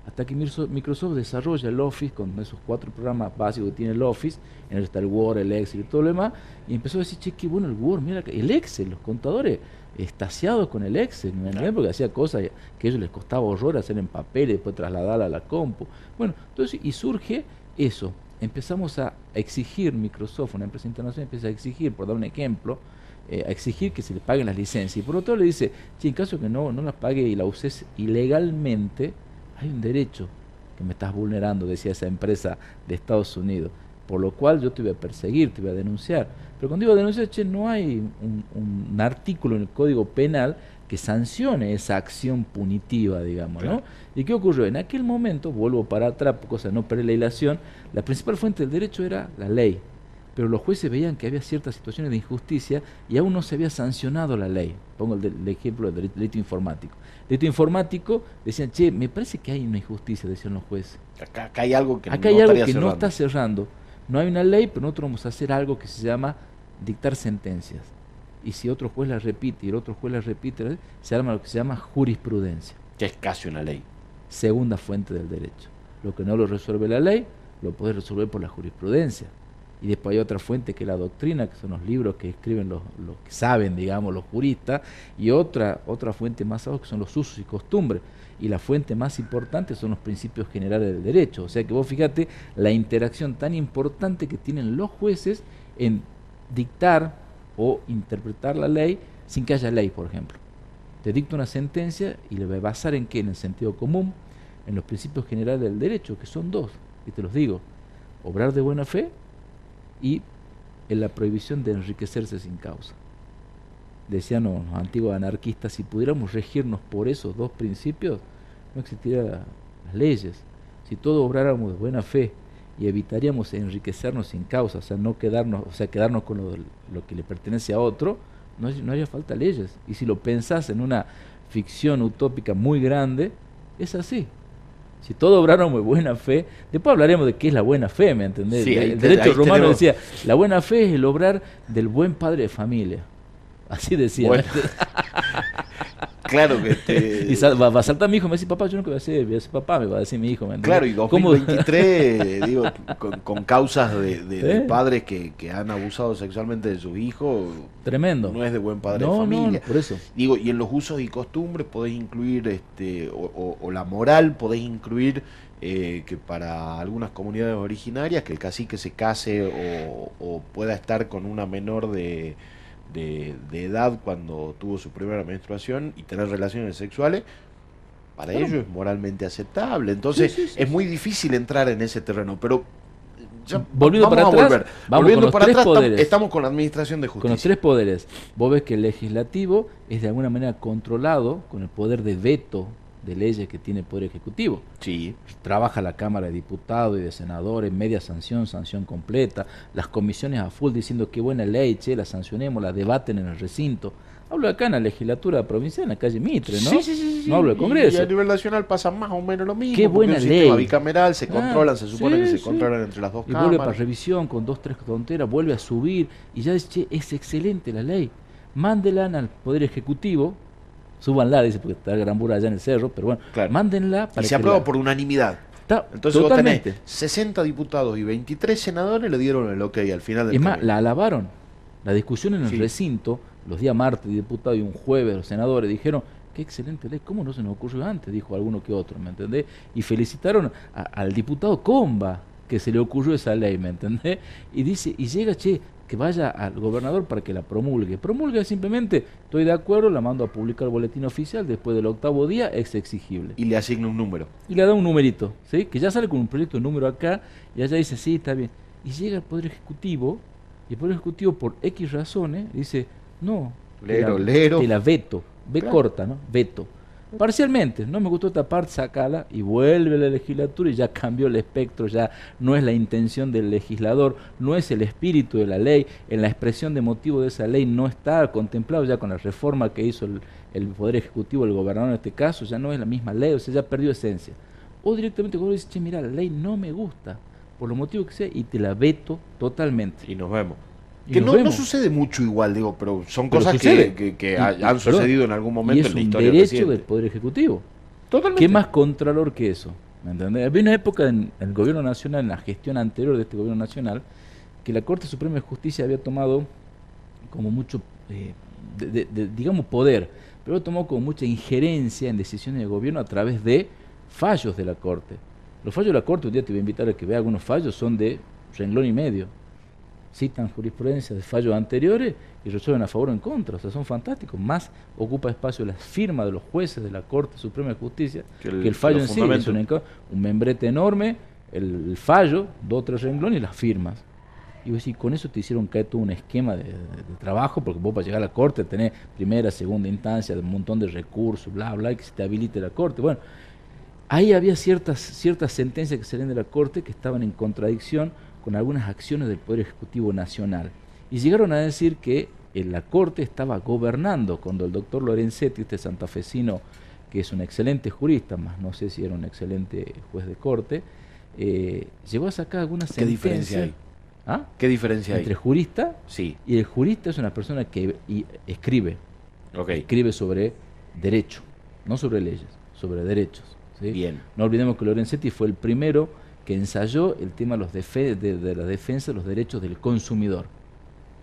hasta que Microsoft desarrolla el Office con esos cuatro programas básicos que tiene el Office, en el está el Word, el Excel y todo lo demás, y empezó a decir, che, qué bueno el Word, mira, el Excel, los contadores estaciados con el Excel, porque hacía cosas que a ellos les costaba horror hacer en papel y después trasladarla a la compu. Bueno, entonces, y surge eso, empezamos a exigir, Microsoft, una empresa internacional, empieza a exigir, por dar un ejemplo, eh, a exigir que se le paguen las licencias. Y por otro lado le dice, si en caso que no, no las pague y la uses ilegalmente, hay un derecho que me estás vulnerando, decía esa empresa de Estados Unidos, por lo cual yo te voy a perseguir, te voy a denunciar. Pero cuando digo denunciar, che, no hay un, artículo en el Código Penal que sancione esa acción punitiva, digamos, ¿no? ¿Y qué ocurrió? En aquel momento, vuelvo para atrás, cosa no perder la ilación, la principal fuente del derecho era la ley, pero los jueces veían que había ciertas situaciones de injusticia y aún no se había sancionado la ley. Pongo el, ejemplo del delito informático delito informático, decían, che, me parece que hay una injusticia, decían los jueces. Acá, hay algo que, acá no, hay algo que no está cerrando. No hay una ley, pero nosotros vamos a hacer algo que se llama dictar sentencias. Y si otro juez la repite y el otro juez la repite, se arma lo que se llama jurisprudencia. Que es casi una ley. Segunda fuente del derecho. Lo que no lo resuelve la ley, lo puede resolver por la jurisprudencia y después hay otra fuente que es la doctrina, que son los libros que escriben los, los que saben, digamos, los juristas, y otra, otra fuente más abajo que son los usos y costumbres. Y la fuente más importante son los principios generales del derecho. O sea que vos fíjate la interacción tan importante que tienen los jueces en dictar o interpretar la ley sin que haya ley, por ejemplo. te dicta una sentencia y le va a basar en qué? En el sentido común, en los principios generales del derecho, que son dos, y te los digo, obrar de buena fe y en la prohibición de enriquecerse sin causa. Decían los antiguos anarquistas, si pudiéramos regirnos por esos dos principios, no existirían las leyes. Si todos obráramos de buena fe y evitaríamos enriquecernos sin causa, o sea, no quedarnos, o sea, quedarnos con lo, que le pertenece a otro, no, no haría falta leyes. Y si lo pensás en una ficción utópica muy grande, es así. Si todos obráramos de buena fe, después hablaremos de qué es la buena fe, ¿me entendés? el, derecho romano decía, la buena fe es el obrar del buen padre de familia. Así decía. claro que este... y va, a saltar mi hijo, me dice, papá, yo no voy a decir papá, me va a decir mi hijo. claro, y 2023, digo, con, causas de, ¿Eh? padres que, han abusado sexualmente de sus hijos. Tremendo. No es de buen padre de familia. por eso. Digo, y en los usos y costumbres podés incluir, este o, la moral, podés incluir eh, que para algunas comunidades originarias que el cacique se case o pueda estar con una menor de de, edad cuando tuvo su primera menstruación y tener relaciones sexuales, para ellos es moralmente aceptable. Entonces es muy difícil entrar en ese terreno, pero volviendo para atrás, volviendo para atrás, estamos con la administración de justicia. Con los tres poderes. Vos ves que el legislativo es de alguna manera controlado con el poder de veto de leyes que tiene el Poder Ejecutivo. Sí. Trabaja la Cámara de Diputados y de Senadores, media sanción, sanción completa, las comisiones a full diciendo qué buena ley, che, la sancionemos, la debaten en el recinto. Hablo acá en la legislatura provincial, en la calle Mitre, ¿no? Sí, sí, sí. No hablo de Congreso. Y a nivel nacional pasa más o menos lo mismo. Qué buena ley. sistema bicameral, se ah, controlan, se supone que se controlan entre las dos y vuelve para revisión con dos, tres tonteras, vuelve a subir y ya dice, che, es excelente la ley. Mándela al Poder Ejecutivo, súbanla, dice, porque está el gran allá en el cerro, pero bueno, mándenla para y se aprueba por unanimidad. Entonces totalmente. vos tenés 60 diputados y 23 senadores le dieron el ok al final del Es más, la alabaron. La discusión en el recinto, los días martes diputados y un jueves los senadores dijeron, qué excelente ley, ¿cómo no se nos ocurrió antes? Dijo alguno que otro, ¿me entendés? Y felicitaron al diputado Comba que se le ocurrió esa ley, ¿me entendés? Y dice, y llega, che, que vaya al gobernador para que la promulgue. Promulgue simplemente, estoy de acuerdo, la mando a publicar el boletín oficial, después del octavo día es exigible. Y le asigna un número. Y le da un numerito, ¿sí? que ya sale con un proyecto de número acá, y allá dice, sí, está bien. Y llega el Poder Ejecutivo, y el Poder Ejecutivo por X razones dice, no, lero, lero. te la veto, ve corta, ¿no? Veto. Parcialmente, no me gustó esta parte, sacala y vuelve la legislatura y ya cambió el espectro, ya no es la intención del legislador, no es el espíritu de la ley, en la expresión de motivo de esa ley no está contemplado ya con la reforma que hizo el, Poder Ejecutivo, el gobernador en este caso, ya no es la misma ley, o sea, ya perdió esencia. O directamente cuando dice, che, mira, la ley no me gusta, por los motivos que sea, y te la veto totalmente. Y nos vemos. Que no, no, sucede mucho igual, digo, pero son cosas que, que, han sucedido en algún momento en la historia. Es un derecho del Poder Ejecutivo. Totalmente. ¿Qué más contralor que eso? ¿Me entendés? Había una época en, el gobierno nacional, en la gestión anterior de este gobierno nacional, que la Corte Suprema de Justicia había tomado como mucho, eh, digamos, poder, pero tomó como mucha injerencia en decisiones de gobierno a través de fallos de la Corte. Los fallos de la Corte, un día te voy a invitar a que vea algunos fallos, son de renglón y medio citan jurisprudencia de fallos anteriores y resuelven a favor o en contra. O sea, son fantásticos. Más ocupa espacio la firma de los jueces de la Corte Suprema de Justicia que el, fallo en sí. Es un, un, membrete enorme, el, fallo, dos o tres renglones y las firmas. Y vos decís, con eso te hicieron caer todo un esquema de, trabajo, porque vos para llegar a la corte tenés primera, segunda instancia, un montón de recursos, bla, bla, y que se te habilite la corte. Bueno, ahí había ciertas, ciertas sentencias que salían de la corte que estaban en contradicción con algunas acciones del Poder Ejecutivo Nacional. Y llegaron a decir que en la Corte estaba gobernando cuando el doctor Lorenzetti, este santafesino, que es un excelente jurista, más no sé si era un excelente juez de corte, eh, llegó a sacar algunas ¿Qué diferencia hay? ¿Ah? ¿Qué diferencia Entre jurista sí. y el jurista es una persona que escribe. Escribe sobre derecho, no sobre leyes, sobre derechos. Bien. No olvidemos que Lorenzetti fue el primero que ensayó el tema de, los de, la defensa de los derechos del consumidor.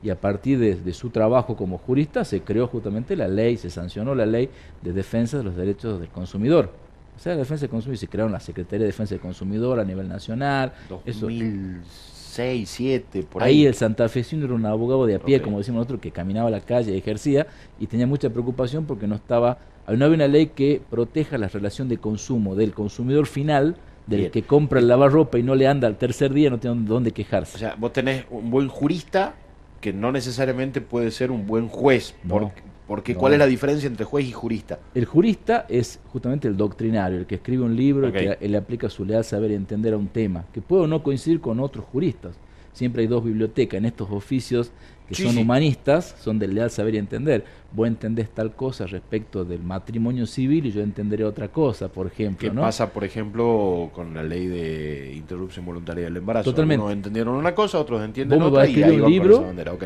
Y a partir de, su trabajo como jurista se creó justamente la ley, se sancionó la ley de defensa de los derechos del consumidor. O sea, la defensa del consumidor, se crearon la Secretaría de Defensa del Consumidor a nivel nacional. 2006, 6, 7, por ahí. ahí. el santafesino era un abogado de a pie, como decimos nosotros, que caminaba a la calle, ejercía y tenía mucha preocupación porque no estaba, no había una ley que proteja la relación de consumo del consumidor final, del Bien. que compra el lavarropa y no le anda al tercer día, no tiene dónde quejarse. O sea, vos tenés un buen jurista que no necesariamente puede ser un buen juez. No. Porque, porque No. ¿Cuál es la diferencia entre juez y jurista? El jurista es justamente el doctrinario, el que escribe un libro Ok. y que le aplica su leal saber y entender a un tema, que puede o no coincidir con otros juristas. Siempre hay dos bibliotecas en estos oficios que Sí, son sí. humanistas, son del leal saber y entender. Vos entendés tal cosa respecto del matrimonio civil y yo entenderé otra cosa, por ejemplo. ¿Qué ¿no? pasa, por ejemplo, con la ley de interrupción voluntaria del embarazo? Totalmente. Unos entendieron una cosa, otros entienden otra a y escribir ahí un van libro esa bandera. ok.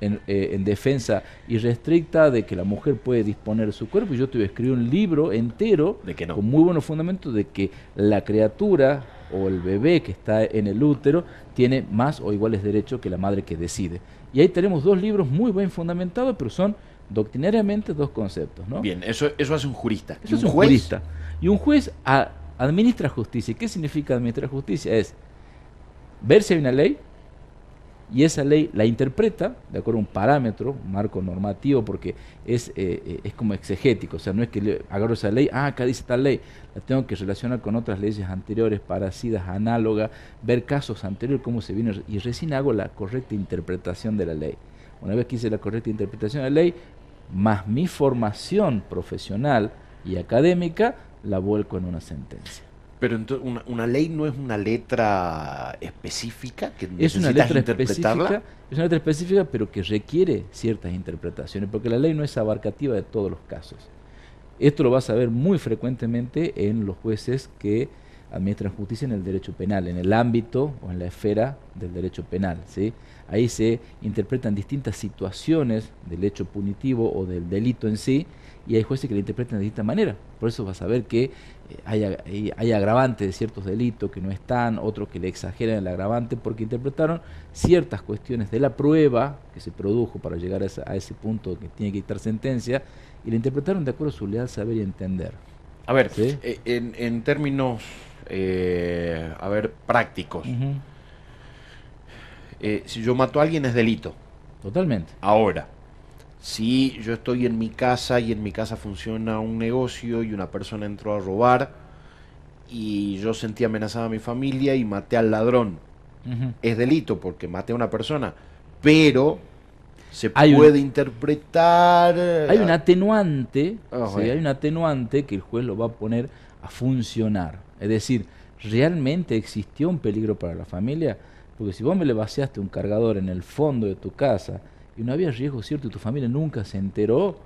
en, eh, en defensa irrestricta de que la mujer puede disponer de su cuerpo y yo te voy a escribir un libro entero De que no. con muy buenos fundamentos de que la criatura o el bebé que está en el útero tiene más o iguales derechos que la madre que decide. Y ahí tenemos dos libros muy bien fundamentados, pero son doctrinariamente dos conceptos. ¿no? Bien, eso, eso hace un jurista. ¿Y Eso es un juez? jurista. Y un juez a- administra justicia. ¿Qué significa administrar justicia? Es ver si hay una ley y esa ley la interpreta de acuerdo a un parámetro, un marco normativo, porque es, eh, eh, es como exegético. O sea, no es que le agarro esa ley, ah, acá dice tal ley, la tengo que relacionar con otras leyes anteriores, parecidas, análogas, ver casos anteriores, cómo se viene, y recién hago la correcta interpretación de la ley. Una vez que hice la correcta interpretación de la ley, más mi formación profesional y académica, la vuelco en una sentencia. Pero entonces, una, una ley no es una letra específica que Es una letra interpretarla. específica, es una letra específica, pero que requiere ciertas interpretaciones, porque la ley no es abarcativa de todos los casos. Esto lo vas a ver muy frecuentemente en los jueces que administran justicia en el derecho penal, en el ámbito o en la esfera del derecho penal. ¿sí? Ahí se interpretan distintas situaciones del hecho punitivo o del delito en sí, y hay jueces que lo interpretan de distinta manera. Por eso vas a ver que hay, ag- hay- hay agravantes de ciertos delitos que no están, otros que le exageran el agravante, porque interpretaron ciertas cuestiones de la prueba que se produjo para llegar a, esa- a ese punto que tiene que dictar sentencia, y la interpretaron de acuerdo a su leal saber y entender. A ver, Sí. eh, en, en términos, eh, a ver, prácticos. Eh, si yo mato a alguien es delito. Totalmente. Ahora, si yo estoy en mi casa y en mi casa funciona un negocio y una persona entró a robar y yo sentí amenazada a mi familia y maté al ladrón, es delito porque maté a una persona, pero se Hay un- puede interpretar... Hay un atenuante, Ah, ¿sí? bueno. hay un atenuante que el juez lo va a poner a funcionar. Es decir, ¿realmente existió un peligro para la familia? Porque si vos me le vaciaste un cargador en el fondo de tu casa y no había riesgo cierto y tu familia nunca se enteró,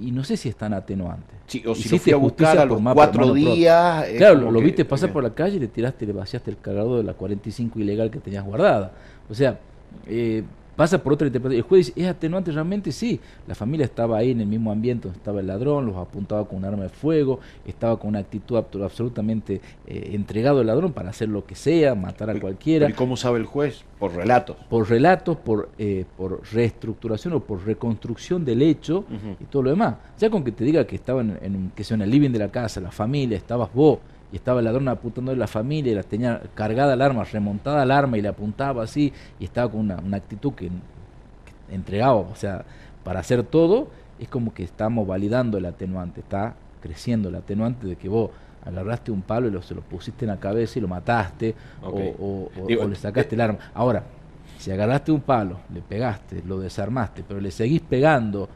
y no sé si es tan atenuante. Sí, o si lo fui a buscar a los cuatro días... Claro, lo, viste pasar por la calle y le tiraste le vaciaste el cargador de la 45 ilegal que tenías guardada. O sea, eh, pasa por otra interpretación. El juez dice, ¿es atenuante realmente? Sí. La familia estaba ahí en el mismo ambiente donde estaba el ladrón, los apuntaba con un arma de fuego, estaba con una actitud absolutamente eh, entregado al ladrón para hacer lo que sea, matar a cualquiera ¿Y cómo sabe el juez? Por relatos. por relatos, por, eh, por reestructuración o por reconstrucción del hecho y todo lo demás. Ya con que te diga que estaba en, en que sea, en el living de la casa, la familia, estabas vos y estaba el ladrón apuntando a la familia y la tenía cargada el arma, remontada al arma y le apuntaba así y estaba con una, una actitud que, que entregaba, o sea, para hacer todo, es como que estamos validando el atenuante, está creciendo el atenuante de que vos agarraste un palo y lo, se lo pusiste en la cabeza y lo mataste o- Ok. o, o- Digo, o le sacaste el arma. Ahora, si agarraste un palo, le pegaste, lo desarmaste, pero le seguís pegando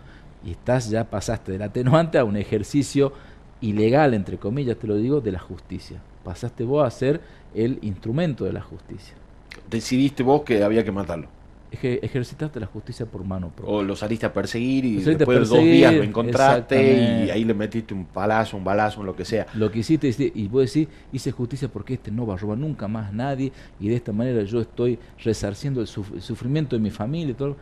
y estás ya pasaste del atenuante a un ejercicio ilegal, entre comillas, te lo digo, de la justicia. Pasaste vos a ser el instrumento de la justicia. Decidiste vos que había que matarlo. Eje- ejercitaste la justicia por mano propia. O lo saliste a perseguir y saliste después de dos días lo encontraste y ahí le metiste un palazo, un balazo, lo que sea. Lo que hiciste, y vos decís, hice justicia porque este no va a robar nunca más a nadie y de esta manera yo estoy resarciendo el, suf- el sufrimiento de mi familia y todo.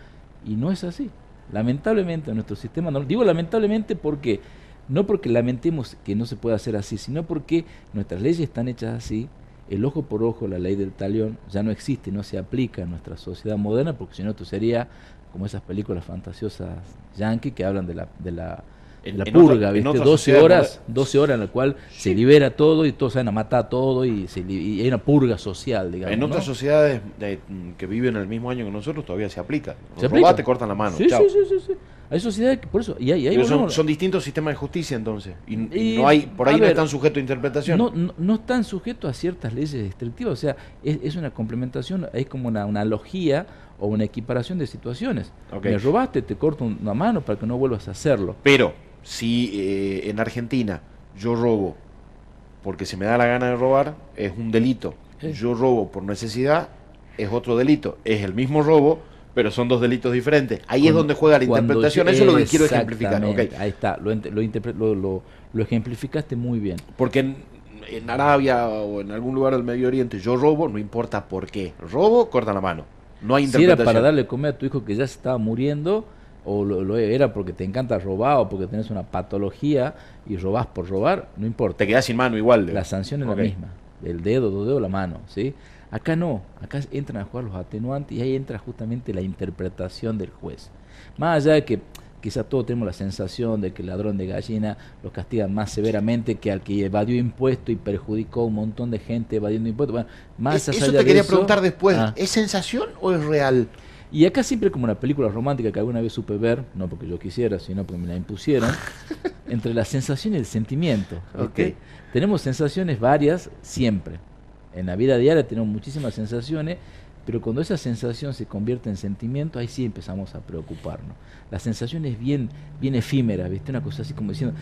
Y no es así. Lamentablemente nuestro sistema, no, digo lamentablemente porque, no porque lamentemos que no se pueda hacer así, sino porque nuestras leyes están hechas así, el ojo por ojo, la ley del talión, ya no existe, no se aplica en nuestra sociedad moderna, porque si no esto sería como esas películas fantasiosas yankee que hablan de la, de la la purga, ¿viste? 12 horas, 12 horas en la cual se libera todo y todos salen a matar todo y, se, y hay una purga social, digamos. En otras sociedades que viven el mismo año que nosotros todavía se aplica. ¿Se aplica? te cortan la mano. Sí, sí, sí, sí, Hay sociedades que por eso. Y hay, son, distintos sistemas de justicia entonces. Y, no hay, por ahí no están sujetos a interpretación. No, no, están sujetos a ciertas leyes restrictivas. O sea, es, es una complementación, es como una analogía o una equiparación de situaciones. Me robaste, te corto una mano para que no vuelvas a hacerlo. Pero si eh, en Argentina yo robo porque se me da la gana de robar, es un delito. Yo robo por necesidad, es otro delito. Es el mismo robo, pero son dos delitos diferentes. Ahí es donde juega la interpretación. Eso es lo que quiero ejemplificar. Ahí está, lo, lo, lo, ejemplificaste muy bien. Porque en, en, Arabia o en algún lugar del Medio Oriente yo robo, no importa por qué. Robo, corta la mano. No hay Si era para darle comer a tu hijo que ya se estaba muriendo, o lo, era porque te encanta robar o porque tenés una patología y robás por robar, no importa. Te quedas sin mano igual. La sanción es la misma, el dedo, dos dedos, la mano, ¿sí? Acá no, acá entran a jugar los atenuantes y ahí entra justamente la interpretación del juez. Más allá de que quizá todos tenemos la sensación de que el ladrón de gallina lo castiga más severamente que al que evadió impuestos y perjudicó a un montón de gente evadiendo impuestos. Bueno, más e-, eso te quería preguntar después, ah. ¿es sensación o es real? Y acá siempre como una película romántica que alguna vez supe ver, no porque yo quisiera, sino porque me la impusieron, entre la sensación y el sentimiento. Okay. Tenemos sensaciones varias siempre. En la vida diaria tenemos muchísimas sensaciones pero cuando esa sensación se convierte en sentimiento, ahí sí empezamos a preocuparnos. La sensación es bien, bien efímera, ¿viste? Una cosa así como diciendo,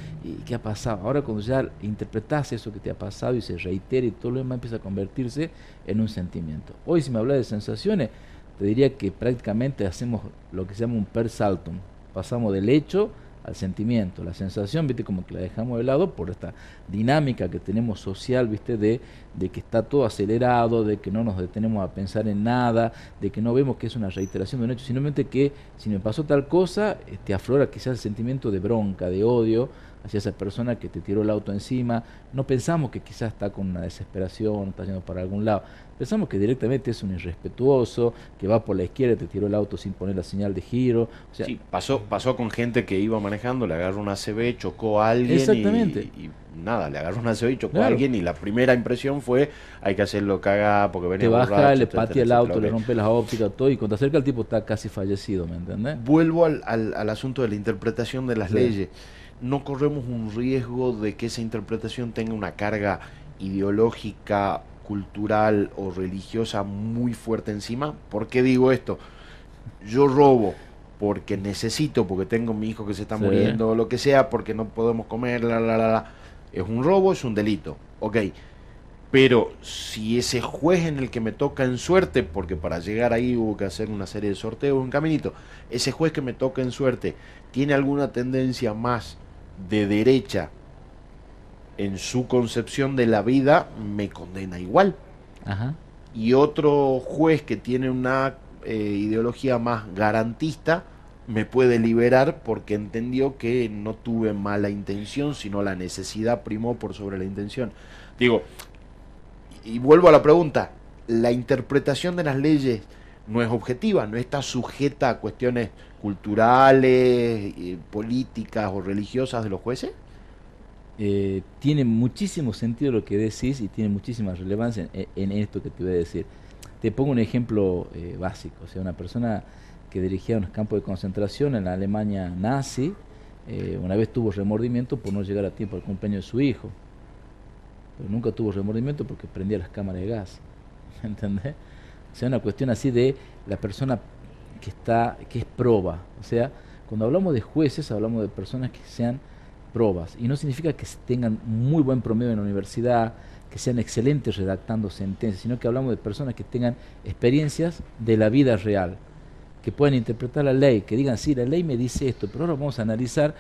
¿qué ha pasado? Ahora cuando ya interpretas eso que te ha pasado y se reitera y todo lo demás empieza a convertirse en un sentimiento. Hoy si me hablas de sensaciones, te diría que prácticamente hacemos lo que se llama un per saltum. Pasamos del hecho al sentimiento, la sensación, viste, como que la dejamos de lado por esta dinámica que tenemos social, viste, de, de que está todo acelerado, de que no nos detenemos a pensar en nada, de que no vemos que es una reiteración de un hecho, simplemente que si me pasó tal cosa, te este, aflora quizás el sentimiento de bronca, de odio, hacia esa persona que te tiró el auto encima. No pensamos que quizás está con una desesperación, está yendo para algún lado. Pensamos que directamente es un irrespetuoso, que va por la izquierda y te tiró el auto sin poner la señal de giro. sí, pasó, pasó con gente que iba manejando, le agarró una CB, chocó a alguien. Exactamente. Y, nada, le agarró una CB y chocó a alguien y la primera impresión fue hay que hacerlo cagar porque venía Te baja, le patea el auto, le rompe las ópticas, todo y cuando acerca el tipo está casi fallecido, ¿me entendés? Vuelvo al, al, asunto de la interpretación de las leyes no corremos un riesgo de que esa interpretación tenga una carga ideológica, cultural o religiosa muy fuerte encima. ¿Por qué digo esto? Yo robo porque necesito, porque tengo mi hijo que se está muriendo o lo que sea, porque no podemos comer, la, la, la, la. Es un robo, es un delito. Ok. Pero si ese juez en el que me toca en suerte, porque para llegar ahí hubo que hacer una serie de sorteos, un caminito, ese juez que me toca en suerte tiene alguna tendencia más de derecha en su concepción de la vida me condena igual. Y otro juez que tiene una eh, ideología más garantista me puede liberar porque entendió que no tuve mala intención, sino la necesidad primó por sobre la intención. Digo, y vuelvo a la pregunta, ¿la interpretación de las leyes no es objetiva, no está sujeta a cuestiones culturales, eh, políticas o religiosas de los jueces? Eh, tiene muchísimo sentido lo que decís y tiene muchísima relevancia en, esto que te voy a decir. Te pongo un ejemplo eh, básico, o sea, una persona que dirigía unos campos de concentración en la Alemania nazi, una vez tuvo remordimiento por no llegar a tiempo al cumpleaños de su hijo, pero nunca tuvo remordimiento porque prendía las cámaras de gas, ¿me entendés? O sea, una cuestión así de la persona que está, que es proba. O sea, cuando hablamos de jueces, hablamos de personas que sean probas. Y no significa que tengan muy buen promedio en la universidad, que sean excelentes redactando sentencias, sino que hablamos de personas que tengan experiencias de la vida real, que puedan interpretar la ley, que digan, sí, la ley me dice esto, pero ahora vamos a analizar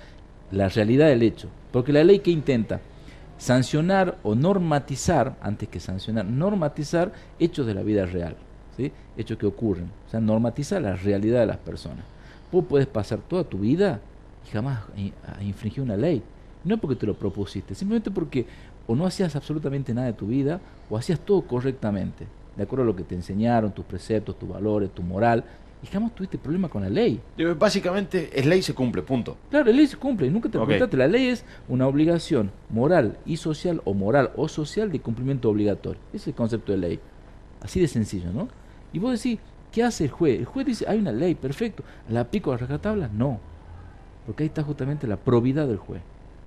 la realidad del hecho. Porque la ley que intenta sancionar o normatizar, antes que sancionar, normatizar hechos de la vida real hechos que ocurren. O sea, normatiza la realidad de las personas. Vos puedes pasar toda tu vida y jamás infringir una ley. No porque te lo propusiste, simplemente porque o no hacías absolutamente nada de tu vida o hacías todo correctamente, de acuerdo a lo que te enseñaron, tus preceptos, tus valores, tu moral, y jamás tuviste problema con la ley. Básicamente es ley se cumple, punto. Claro, la ley se cumple, nunca te okay. La ley es una obligación moral y social, o moral o social de cumplimiento obligatorio. Ese es el concepto de ley. Así de sencillo, ¿no? Y vos decís, ¿qué hace el juez? El juez dice, hay una ley, perfecto. ¿La aplico a rajatabla? No. Porque ahí está justamente la probidad del juez.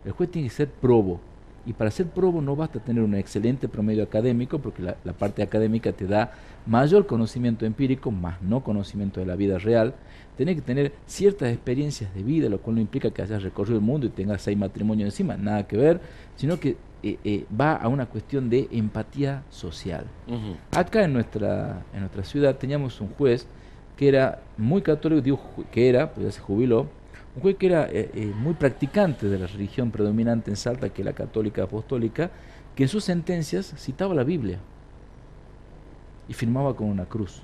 El juez tiene que ser probo. Y para ser probo no basta tener un excelente promedio académico, porque la, parte académica te da mayor conocimiento empírico, más no conocimiento de la vida real. Tienes que tener ciertas experiencias de vida, lo cual no implica que hayas recorrido el mundo y tengas seis matrimonios encima, nada que ver, sino que eh, eh, va a una cuestión de empatía social. Acá en nuestra, en nuestra ciudad teníamos un juez que era muy católico, digo que era, pues ya se jubiló, un juez que era eh, muy practicante de la religión predominante en Salta, que es la católica apostólica, que en sus sentencias citaba la Biblia y firmaba con una cruz.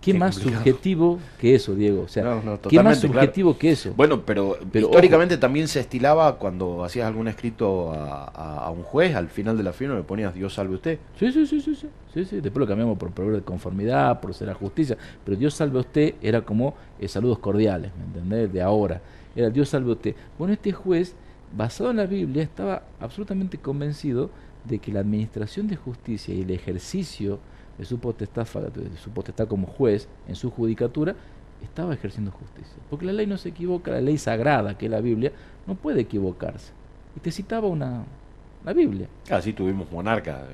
¿Qué, más subjetivo que eso, Diego? O sea, ¿qué más subjetivo que eso? Bueno, pero, históricamente también se estilaba cuando hacías algún escrito a, un juez, al final de la firma le ponías Dios salve usted. Sí, sí, sí, sí, sí, sí, sí. Después lo cambiamos por proveer de conformidad, por ser la justicia, pero Dios salve usted era como eh, saludos cordiales, ¿me entendés? De ahora. Era Dios salve usted. Bueno, este juez, basado en la Biblia, estaba absolutamente convencido de que la administración de justicia y el ejercicio de su potestad, de su potestad como juez en su judicatura, estaba ejerciendo justicia. Porque la ley no se equivoca, la ley sagrada, que es la Biblia, no puede equivocarse. Y te citaba una, la Biblia. Así tuvimos monarca,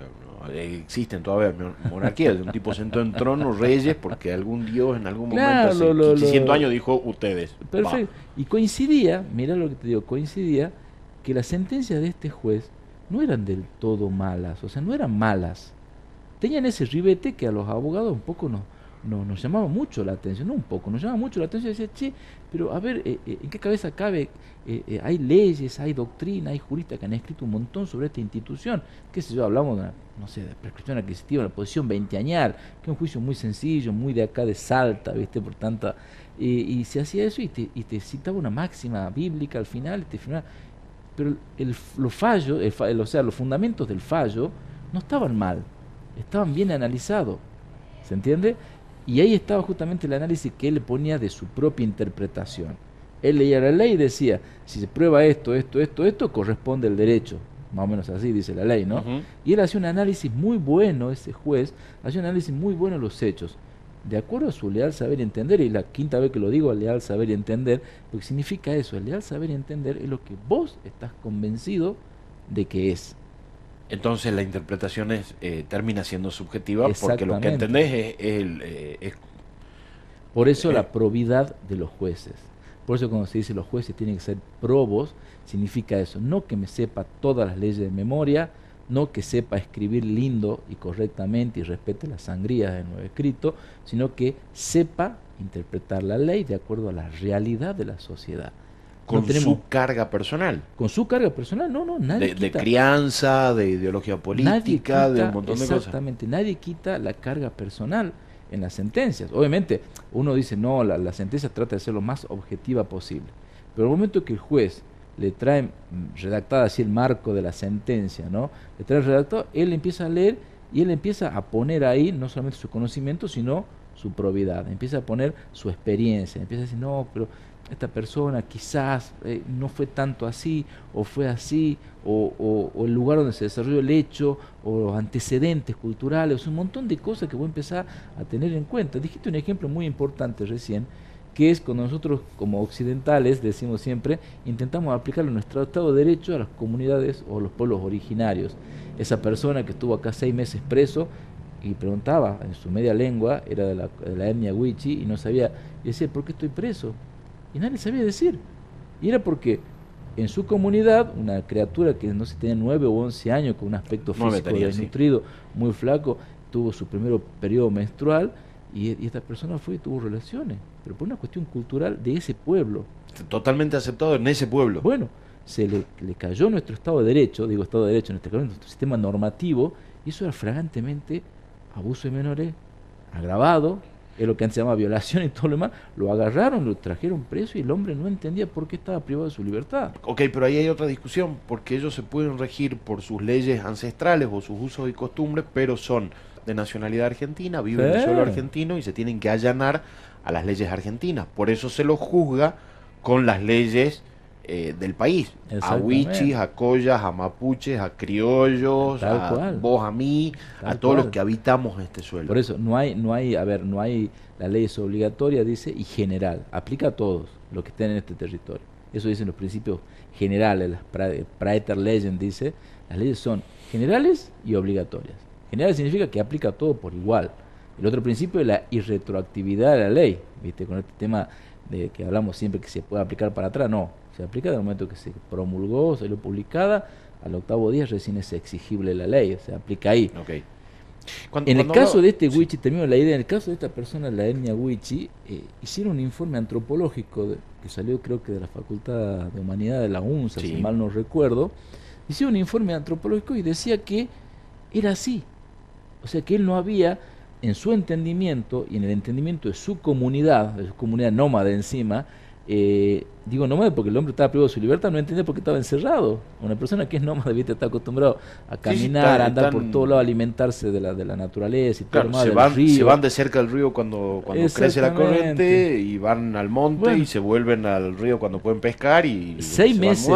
existen todavía monarquías, un tipo sentó en trono, reyes, porque algún dios en algún momento, hace lo, años, dijo ustedes. Perfecto. Y coincidía, mira lo que te digo, coincidía que las sentencias de este juez no eran del todo malas, o sea, no eran malas tenían ese ribete que a los abogados un poco nos, nos llamaba mucho la atención, no un poco, nos llamaba mucho la atención. Decía, che, pero a ver, eh, eh, ¿en qué cabeza cabe? Eh, hay leyes, hay doctrina, hay juristas que han escrito un montón sobre esta institución. ¿Qué sé yo? Hablamos de, no sé, de prescripción adquisitiva, la posición veinteañal, que es un juicio muy sencillo, muy de acá de Salta, ¿viste? Por tanta. y se hacía eso y te, y te citaba una máxima bíblica al final, y te pero el, los fallos, o sea, los fundamentos del fallo no estaban mal estaban bien analizados. ¿Se entiende? Y ahí estaba justamente el análisis que él ponía de su propia interpretación. Él leía la ley y decía, si se prueba esto, esto, esto, esto, corresponde el derecho. Más o menos así dice la ley, ¿no? Y él hacía un análisis muy bueno, ese juez, hacía un análisis muy bueno de los hechos, de acuerdo a su leal saber y entender, y la quinta vez que lo digo, leal saber y entender, lo que significa eso, el leal saber y entender es lo que vos estás convencido de que es. Entonces la interpretación es, eh, termina siendo subjetiva porque lo que entendés es... Eh, Por eso la probidad de los jueces. Por eso cuando se dice los jueces tienen que ser probos, significa eso. No que me sepa todas las leyes de memoria, no que sepa escribir lindo y correctamente y respete las sangrías de nuevo escrito, sino que sepa interpretar la ley de acuerdo a la realidad de la sociedad con su carga personal. Con su carga personal, no, no, nadie. De, de crianza, de ideología política, de un montón de cosas. Exactamente, nadie quita la carga personal en las sentencias. Obviamente, uno dice, no, la, la, sentencia trata de ser lo más objetiva posible. Pero el momento que el juez le trae mm, redactada así el marco de la sentencia, ¿no? Le trae redactado, él empieza a leer y él empieza a poner ahí no solamente su conocimiento, sino su probidad. Empieza a poner su experiencia. Empieza a decir, no, pero esta persona quizás eh, no fue tanto así, o fue así, o, el lugar donde se desarrolló el hecho, o los antecedentes culturales, un montón de cosas que voy a empezar a tener en cuenta. Dijiste un ejemplo muy importante recién, que es cuando nosotros como occidentales, decimos siempre, intentamos aplicar nuestro Estado de Derecho a las comunidades o los pueblos originarios. Esa persona que estuvo acá seis meses preso y preguntaba en su media lengua, era de la, de la etnia Wichi, y no sabía, y decía, ¿por qué estoy preso? Y nadie sabía decir. Y era porque en su comunidad, una criatura que no sé, tenía 9 o 11 años, con un aspecto físico desnutrido, muy flaco, tuvo su primer periodo menstrual y, esta persona fue y tuvo relaciones, pero por una cuestión cultural de ese pueblo. Totalmente aceptado en ese pueblo. Bueno, se le, cayó nuestro Estado de Derecho, digo Estado de Derecho, nuestro, nuestro sistema normativo, y eso era fragantemente abuso de menores, agravado, es lo que antes se llama violación y todo lo demás, lo agarraron, lo trajeron preso y el hombre no entendía por qué estaba privado de su libertad. Ok, pero ahí hay otra discusión, porque ellos se pueden regir por sus leyes ancestrales o sus usos y costumbres, pero son de nacionalidad argentina, viven en suelo argentino y se tienen que allanar a las leyes argentinas. Por eso se los juzga con las leyes eh, del país. A huichis, a collas, a mapuches, a criollos, a vos, a mí, a todos los que habitamos este suelo. Por eso, no hay, no hay, a ver, no hay, la ley es obligatoria, dice, y general, aplica a todos los que estén en este territorio. Eso dicen los principios generales, las Praeter Legend dice, las leyes son generales y obligatorias. General significa que aplica todo por igual. El otro principio es la irretroactividad de la ley, ¿viste? Con este tema de que hablamos siempre que se puede aplicar para atrás, no. Se aplica desde el momento que se promulgó, salió publicada, al octavo día recién es exigible la ley, se aplica ahí. Okay. en el caso de este Wichi, termino la idea, en el caso de esta persona, la etnia Wichi, eh, hicieron un informe antropológico que salió creo que de la Facultad de Humanidad de la UNSA, si mal no recuerdo, hicieron un informe antropológico y decía que era así, o sea que él no había, en su entendimiento y en el entendimiento de su comunidad, de su comunidad nómada encima, eh, digo nómada porque el hombre estaba privado de su libertad, no entendía por qué estaba encerrado. Una persona que es nómada, ¿viste? está acostumbrado a caminar, a andar por todo lado, a alimentarse de la, de la naturaleza y todo se, van, se van de cerca al río cuando, cuando crece la corriente y van al monte y se vuelven al río cuando pueden pescar y seis meses,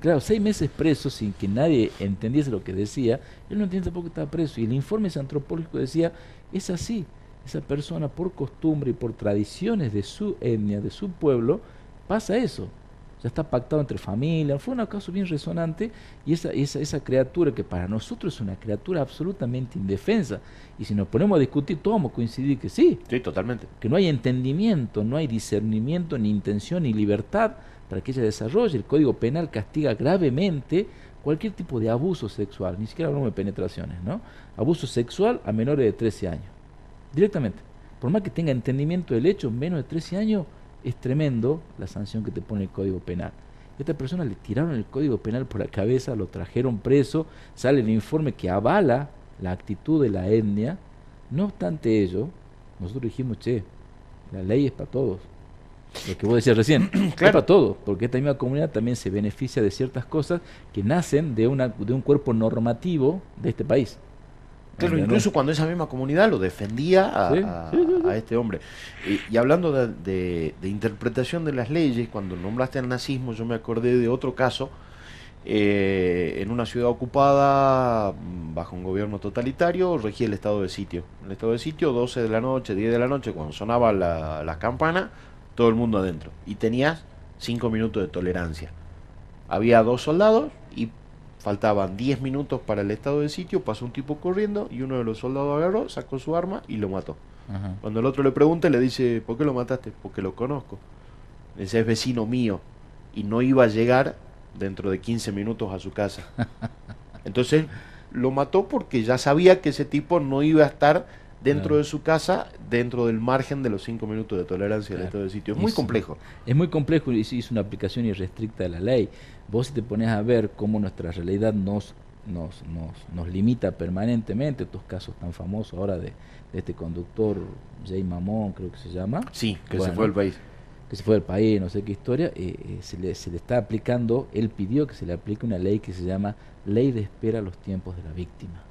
claro, seis meses preso sin que nadie entendiese lo que decía. Él no entiende por qué estaba preso y el informe antropológico decía es así esa persona por costumbre y por tradiciones de su etnia, de su pueblo, pasa eso. Ya está pactado entre familias. Fue un caso bien resonante y esa, esa, esa criatura que para nosotros es una criatura absolutamente indefensa. Y si nos ponemos a discutir, todos vamos a coincidir que sí. Sí, totalmente. Que no hay entendimiento, no hay discernimiento, ni intención, ni libertad para que ella desarrolle. El Código Penal castiga gravemente cualquier tipo de abuso sexual, ni siquiera hablamos de penetraciones, ¿no? Abuso sexual a menores de 13 años directamente. Por más que tenga entendimiento del hecho, menos de 13 años, es tremendo la sanción que te pone el Código Penal. esta persona le tiraron el Código Penal por la cabeza, lo trajeron preso, sale el informe que avala la actitud de la etnia. No obstante ello, nosotros dijimos, che, la ley es para todos. Lo que vos decías recién, es para todos, porque esta misma comunidad también se beneficia de ciertas cosas que nacen de, una, de un cuerpo normativo de este país. Claro, incluso cuando esa misma comunidad lo defendía a, este hombre. Y, hablando de, interpretación de las leyes, cuando nombraste al nazismo, yo me acordé de otro caso, eh, en una ciudad ocupada mm, bajo un gobierno totalitario, regía el estado de sitio. El estado de sitio, 12 de la noche, 10 de la noche, cuando sonaba la, la campana, todo el mundo adentro. Y tenías 5 minutos de tolerancia. Había dos soldados Faltaban 10 minutos para el estado de sitio, pasó un tipo corriendo y uno de los soldados agarró, sacó su arma y lo mató. Cuando el otro le pregunta, le dice, ¿por qué lo mataste? Porque lo conozco. Ese es vecino mío y no iba a llegar dentro de 15 minutos a su casa. Entonces lo mató porque ya sabía que ese tipo no iba a estar dentro de su casa, dentro del margen de los 5 minutos de tolerancia del estado de sitio. Es muy complejo. Es muy complejo y es una aplicación irrestricta de la ley. Vos si te pones a ver cómo nuestra realidad nos, nos, nos, nos limita permanentemente, estos casos tan famosos ahora de, este conductor, Jay Mamón creo que se llama. Sí, que se fue del país. Que se fue del país, no sé qué historia, eh, eh, se, le, se le está aplicando, él pidió que se le aplique una ley que se llama Ley de Espera a los Tiempos de la Víctima.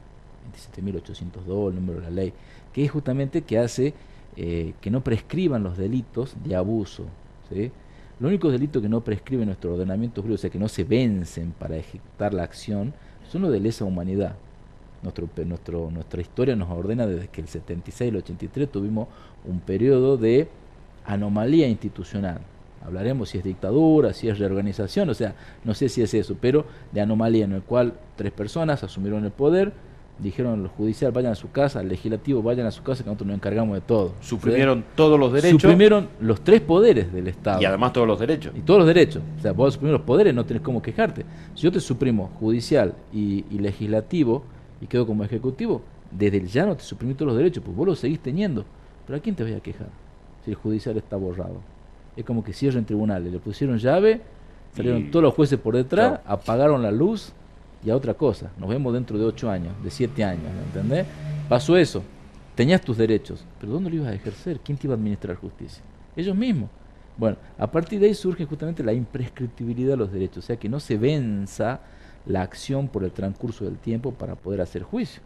27.802, el número de la ley, que es justamente que hace eh, que no prescriban los delitos de abuso. ¿sí? Los únicos delitos que no prescriben nuestro ordenamiento jurídico, o sea, que no se vencen para ejecutar la acción, son los de lesa humanidad. Nuestro, nuestro, nuestra historia nos ordena desde que el 76 y el 83 tuvimos un periodo de anomalía institucional. Hablaremos si es dictadura, si es reorganización, o sea, no sé si es eso, pero de anomalía en el cual tres personas asumieron el poder, dijeron los judicial vayan a su casa, el legislativo vayan a su casa, que nosotros nos encargamos de todo. Suprimieron todos los derechos. Suprimieron los tres poderes del Estado. Y además todos los derechos. Y todos los derechos. O sea, vos suprimir los poderes, no tenés cómo quejarte. Si yo te suprimo judicial y, legislativo y quedo como ejecutivo, desde el ya no te suprimí todos los derechos, pues vos los seguís teniendo. Pero ¿a quién te voy a quejar si el judicial está borrado? Es como que cierren tribunales, le pusieron llave, salieron todos los jueces por detrás, apagaron la luz y a otra cosa. Nos vemos dentro de ocho años, de siete años, ¿me ¿entendés? Pasó eso. tenías tus derechos, pero ¿dónde lo ibas a ejercer? ¿Quién te iba a administrar justicia? Ellos mismos. Bueno, a partir de ahí surge justamente la imprescriptibilidad de los derechos, o sea, que no se venza la acción por el transcurso del tiempo para poder hacer juicio.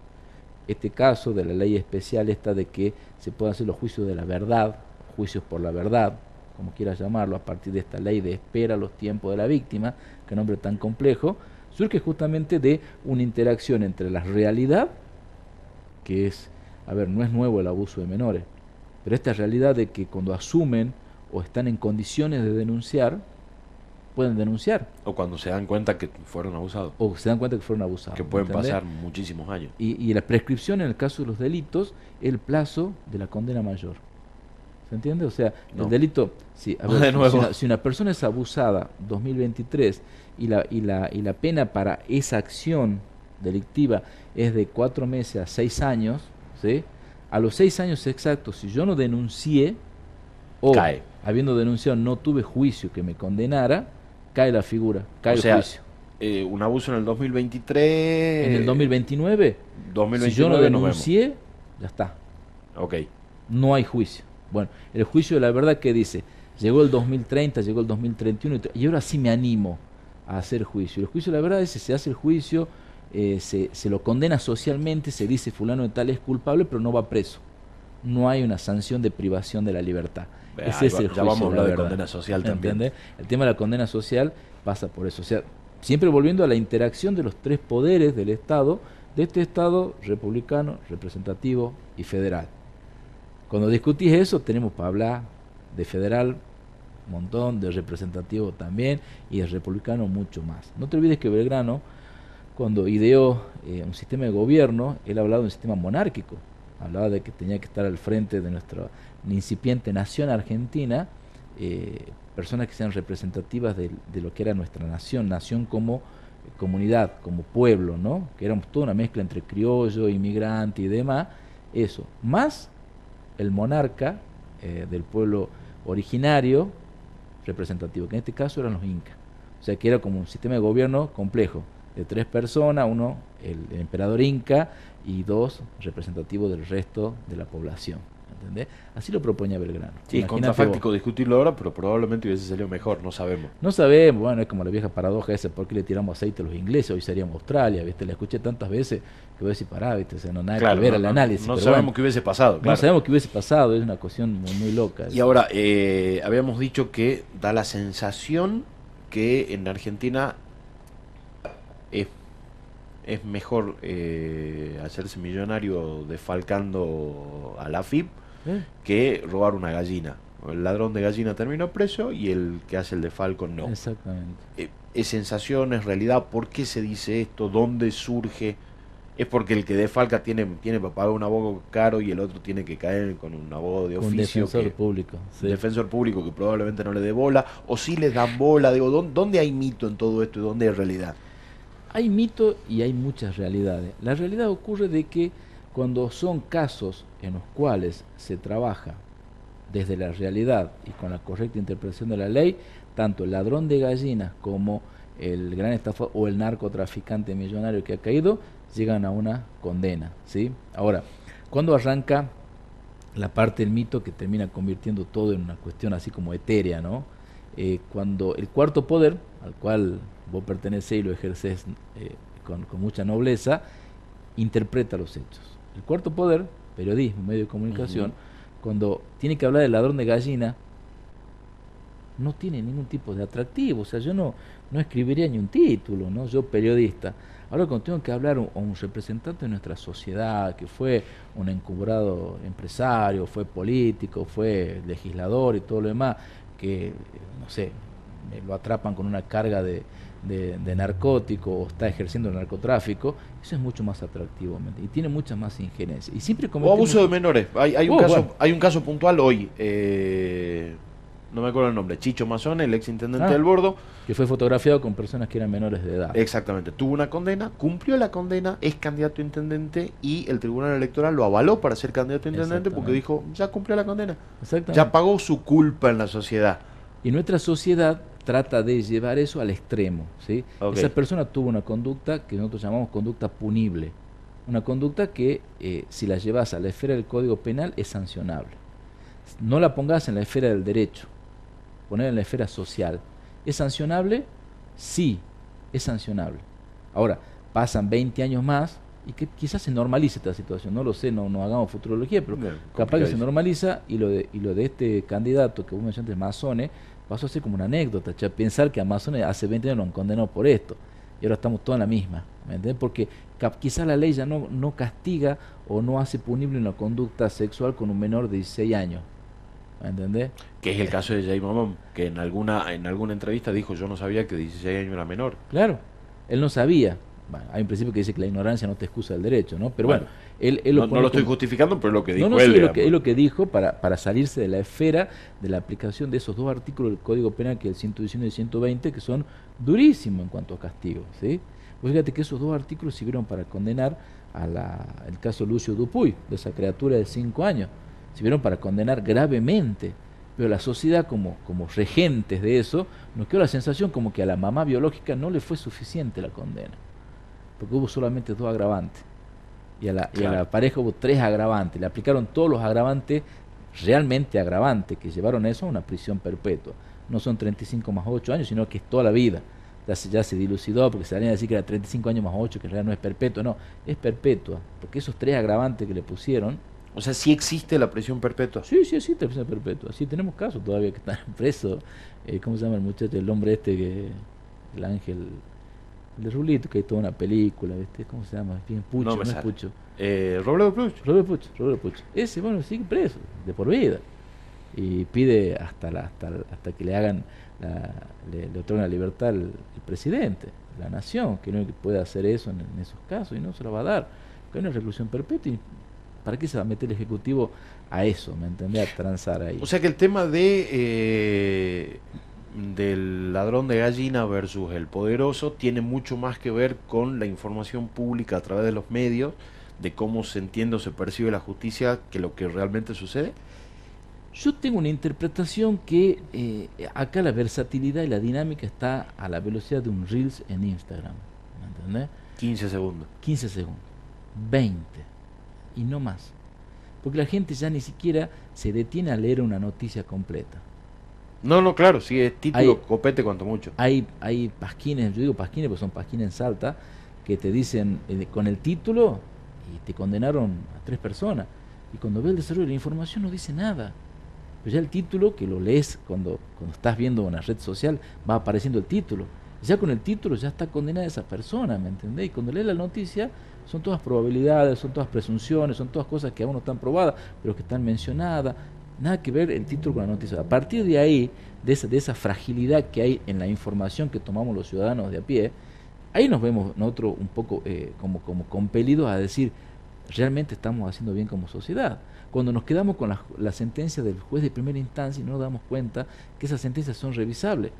Este caso de la ley especial está de que se pueden hacer los juicios de la verdad, juicios por la verdad, como quieras llamarlo, a partir de esta ley de espera los tiempos de la víctima, que nombre tan complejo, surge justamente de una interacción entre la realidad, que es, a ver, no es nuevo el abuso de menores, pero esta realidad de que cuando asumen o están en condiciones de denunciar, pueden denunciar. O cuando se dan cuenta que fueron abusados. O se dan cuenta que fueron abusados. Que pueden pasar muchísimos años. Y, la prescripción en el caso de los delitos es el plazo de la condena mayor. ¿Se entiende? O sea, el delito, si, Si, una, persona es abusada 2023 y la, y, la, y la pena para esa acción delictiva es de cuatro meses a seis años, ¿sí? a los seis años exactos, si yo no denuncié o habiendo denunciado no tuve juicio que me condenara, cae la figura, cae el juicio. Eh, un abuso en el 2023. En el 2029, 2029 si yo no denuncié, ya está. Ok. No hay juicio. Bueno, el juicio de la verdad que dice, llegó el 2030, llegó el 2031 y ahora sí me animo a hacer juicio. El juicio la verdad es que se hace el juicio, eh, se, se lo condena socialmente, se dice fulano de tal es culpable, pero no va preso. No hay una sanción de privación de la libertad. Ese es el ya vamos a hablar de condena social también. El tema de la condena social pasa por eso. O sea, siempre volviendo a la interacción de los tres poderes del Estado, de este Estado republicano, representativo y federal. Cuando discutís eso, tenemos para hablar de federal montón, de representativo también, y de republicano mucho más. No te olvides que Belgrano, cuando ideó eh, un sistema de gobierno, él hablaba de un sistema monárquico. Hablaba de que tenía que estar al frente de nuestra incipiente nación argentina, eh, personas que sean representativas de, lo que era nuestra nación, nación como comunidad, como pueblo, ¿no? Que éramos toda una mezcla entre criollo, inmigrante y demás, eso, más el monarca eh, del pueblo originario representativo, que en este caso eran los incas. O sea que era como un sistema de gobierno complejo, de tres personas, uno el emperador inca y dos representativos del resto de la población. Así lo proponía Belgrano. Sí, es contrafáctico discutirlo ahora, pero probablemente hubiese salido mejor, no sabemos. No sabemos, bueno, es como la vieja paradoja esa, ¿por qué le tiramos aceite a los ingleses? Hoy seríamos Australia, ¿viste? La escuché tantas veces que voy a decir, pará, ¿viste? O sea, no nada que ver el análisis. No, sabemos qué hubiese pasado, No sabemos qué hubiese pasado, es una cuestión muy, muy loca. Y ahora, eh, habíamos dicho que da la sensación que en Argentina es es mejor eh, hacerse millonario defalcando a la FIP. Que robar una gallina. El ladrón de gallina terminó preso y el que hace el de Falcon no. Exactamente. Eh, ¿Es sensación, es realidad? ¿Por qué se dice esto? ¿Dónde surge? ¿Es porque el que defalca tiene, tiene para pagar un abogado caro y el otro tiene que caer con un abogado de oficio? Un defensor público. Un defensor público que probablemente no le dé bola. O si les dan bola. Digo, ¿dónde hay mito en todo esto y dónde hay realidad? Hay mito y hay muchas realidades. La realidad ocurre de que cuando son casos en los cuales se trabaja desde la realidad y con la correcta interpretación de la ley, tanto el ladrón de gallinas como el gran estafador o el narcotraficante millonario que ha caído llegan a una condena, ¿sí? Ahora, cuando arranca la parte del mito que termina convirtiendo todo en una cuestión así como etérea, ¿no? Eh, cuando el cuarto poder, al cual vos pertenecés y lo ejerces eh, con, con mucha nobleza, interpreta los hechos. El cuarto poder, periodismo, medio de comunicación, cuando tiene que hablar del ladrón de gallina, no tiene ningún tipo de atractivo. O sea, yo no, no escribiría ni un título, ¿no? Yo periodista. Ahora cuando tengo que hablar a un, representante de nuestra sociedad, que fue un encubrado empresario, fue político, fue legislador y todo lo demás, que, no sé, lo atrapan con una carga de, de, narcótico o está ejerciendo el narcotráfico, eso es mucho más atractivo y tiene mucha más injerencia. Y siempre o abuso de menores. Hay, hay un, oh, caso, hay un caso puntual hoy. Eh, no me acuerdo el nombre, Chicho Mazón, el ex intendente ah. del Bordo. Que fue fotografiado con personas que eran menores de edad. Exactamente, tuvo una condena, cumplió la condena, es candidato a intendente y el Tribunal Electoral lo avaló para ser candidato a intendente porque dijo, ya cumplió la condena. Ya pagó su culpa en la sociedad. Y nuestra sociedad trata de llevar eso al extremo. ¿sí? Esa persona tuvo una conducta que nosotros llamamos conducta punible. Una conducta que eh, si la llevas a la esfera del Código Penal es sancionable. No la pongas en la esfera del derecho, poner en la esfera social. ¿Es sancionable? Sí, es sancionable. Ahora, pasan 20 años más y que quizás se normalice esta situación, no lo sé, no, no hagamos futurología, pero capaz que se normaliza y lo de, y lo de este candidato que vos mencionaste, Mazone, pasó a ser como una anécdota, pensar que a Mazone hace 20 años lo han condenado por esto y ahora estamos todos en la misma, ¿me entiendes? Porque quizás la ley ya no, no castiga o no hace punible una conducta sexual con un menor de 16 años, ¿me entendés? Que es el caso de Jay Mamón, que en alguna, en alguna entrevista dijo yo no sabía que 16 años era menor. Claro, él no sabía, hay un principio que dice que la ignorancia no te excusa del derecho, ¿no? Pero bueno, él, lo no, lo estoy justificando, pero es lo que dijo no, él. es, lo que, es lo que dijo para, para salirse de la esfera de la aplicación de esos dos artículos del Código Penal, que es el 119 y el 120, que son durísimos en cuanto a castigo, ¿sí? Pues fíjate que esos dos artículos sirvieron para condenar a la, el caso Lucio Dupuy, de esa criatura de cinco años, sirvieron para condenar gravemente pero la sociedad como, como regentes de eso nos quedó la sensación como que a la mamá biológica no le fue suficiente la condena porque hubo solamente dos agravantes. Y a, la, y a la pareja hubo tres agravantes. Le aplicaron todos los agravantes realmente agravantes que llevaron a eso a una prisión perpetua. No son 35 más 8 años, sino que es toda la vida. Ya se, ya se dilucidó porque se a decir que era 35 años más 8, que en realidad no es perpetua. No, es perpetua. Porque esos tres agravantes que le pusieron. O sea, sí existe la prisión perpetua. Sí, sí existe la prisión perpetua. Sí, tenemos casos todavía que están presos. Eh, ¿Cómo se llama el muchacho? El hombre este que. El ángel de Rulito, que hay toda una película, ¿viste? ¿Cómo se llama? Bien Pucho, no, no es Pucho. Eh, Robledo Pucho. Robledo Pucho, Robledo Pucho. Ese, bueno, sigue preso, de por vida. Y pide hasta la, hasta, hasta que le hagan, la, le, le otorguen la libertad al, presidente, la nación, que no puede hacer eso en, esos casos y no se lo va a dar. Que hay una reclusión perpetua y ¿para qué se va a meter el Ejecutivo a eso, me entendés? A transar ahí. O sea que el tema de eh, del ladrón de gallina versus el poderoso tiene mucho más que ver con la información pública a través de los medios, de cómo se entiende o se percibe la justicia, que lo que realmente sucede? Yo tengo una interpretación que eh, acá la versatilidad y la dinámica está a la velocidad de un Reels en Instagram. ¿Me entendés? 15 segundos. 15 segundos. 20. Y no más. Porque la gente ya ni siquiera se detiene a leer una noticia completa. No, no, claro, sí, es título copete cuanto mucho. Hay, hay pasquines, yo digo pasquines porque son pasquines en Salta, que te dicen eh, con el título y te condenaron a tres personas. Y cuando ve el desarrollo de la información no dice nada. Pero ya el título, que lo lees cuando, cuando estás viendo una red social, va apareciendo el título. Ya con el título ya está condenada esa persona, ¿me entendés? Y cuando lees la noticia, son todas probabilidades, son todas presunciones, son todas cosas que aún no están probadas, pero que están mencionadas. Nada que ver el título con la noticia. A partir de ahí, de esa, de esa fragilidad que hay en la información que tomamos los ciudadanos de a pie, ahí nos vemos nosotros un poco eh, como, como compelidos a decir, realmente estamos haciendo bien como sociedad. Cuando nos quedamos con la, sentencia del juez de primera instancia y no nos damos cuenta que esas sentencias son revisables.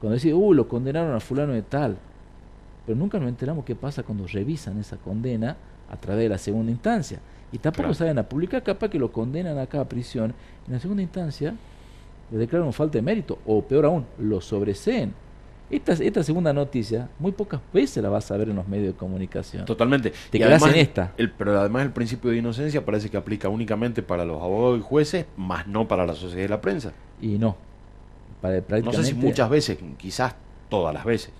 Cuando decimos, uh, lo condenaron a fulano de tal, pero nunca nos enteramos qué pasa cuando revisan esa condena a través de la segunda instancia. Y tampoco saben a publicar, capaz que lo condenan acá a prisión. En la segunda instancia le declaran falta de mérito, o peor aún, lo sobreseen. Esta, esta segunda noticia, muy pocas veces la vas a ver en los medios de comunicación. Totalmente. Te quedas en esta. El, pero además el principio de inocencia parece que aplica únicamente para los abogados y jueces, más no para la sociedad y la prensa. Y no. no sé si muchas veces, quizás todas las veces.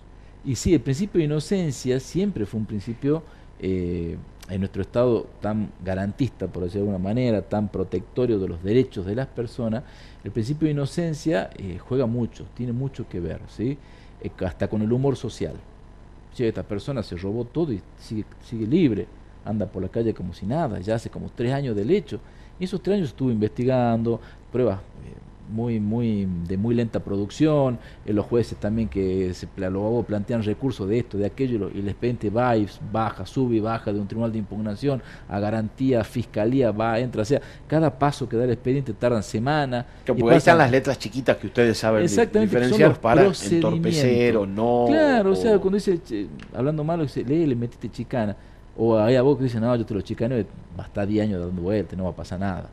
Y sí, el principio de inocencia siempre fue un principio eh, en nuestro Estado tan garantista, por decirlo de alguna manera, tan protectorio de los derechos de las personas, el principio de inocencia eh, juega mucho, tiene mucho que ver, ¿sí? Eh, hasta con el humor social. Si esta persona se robó todo y sigue, libre, anda por la calle como si nada, ya hace como tres años del hecho. Y esos tres años estuvo investigando, pruebas eh, muy, muy, de muy lenta producción, eh, los jueces también que se, los plantean recursos de esto, de aquello, y el expediente va y baja, sube y baja de un tribunal de impugnación a garantía, fiscalía, va, entra, o sea, cada paso que da el expediente tardan semanas. porque ahí están las letras chiquitas que ustedes saben diferenciar para entorpecer o no. Claro, o, sea, cuando dice, hablando malo, dice, lee, le metiste chicana. O hay a vos que dicen, no, yo te lo chicano, va a estar 10 años dando vueltas, no va a pasar nada.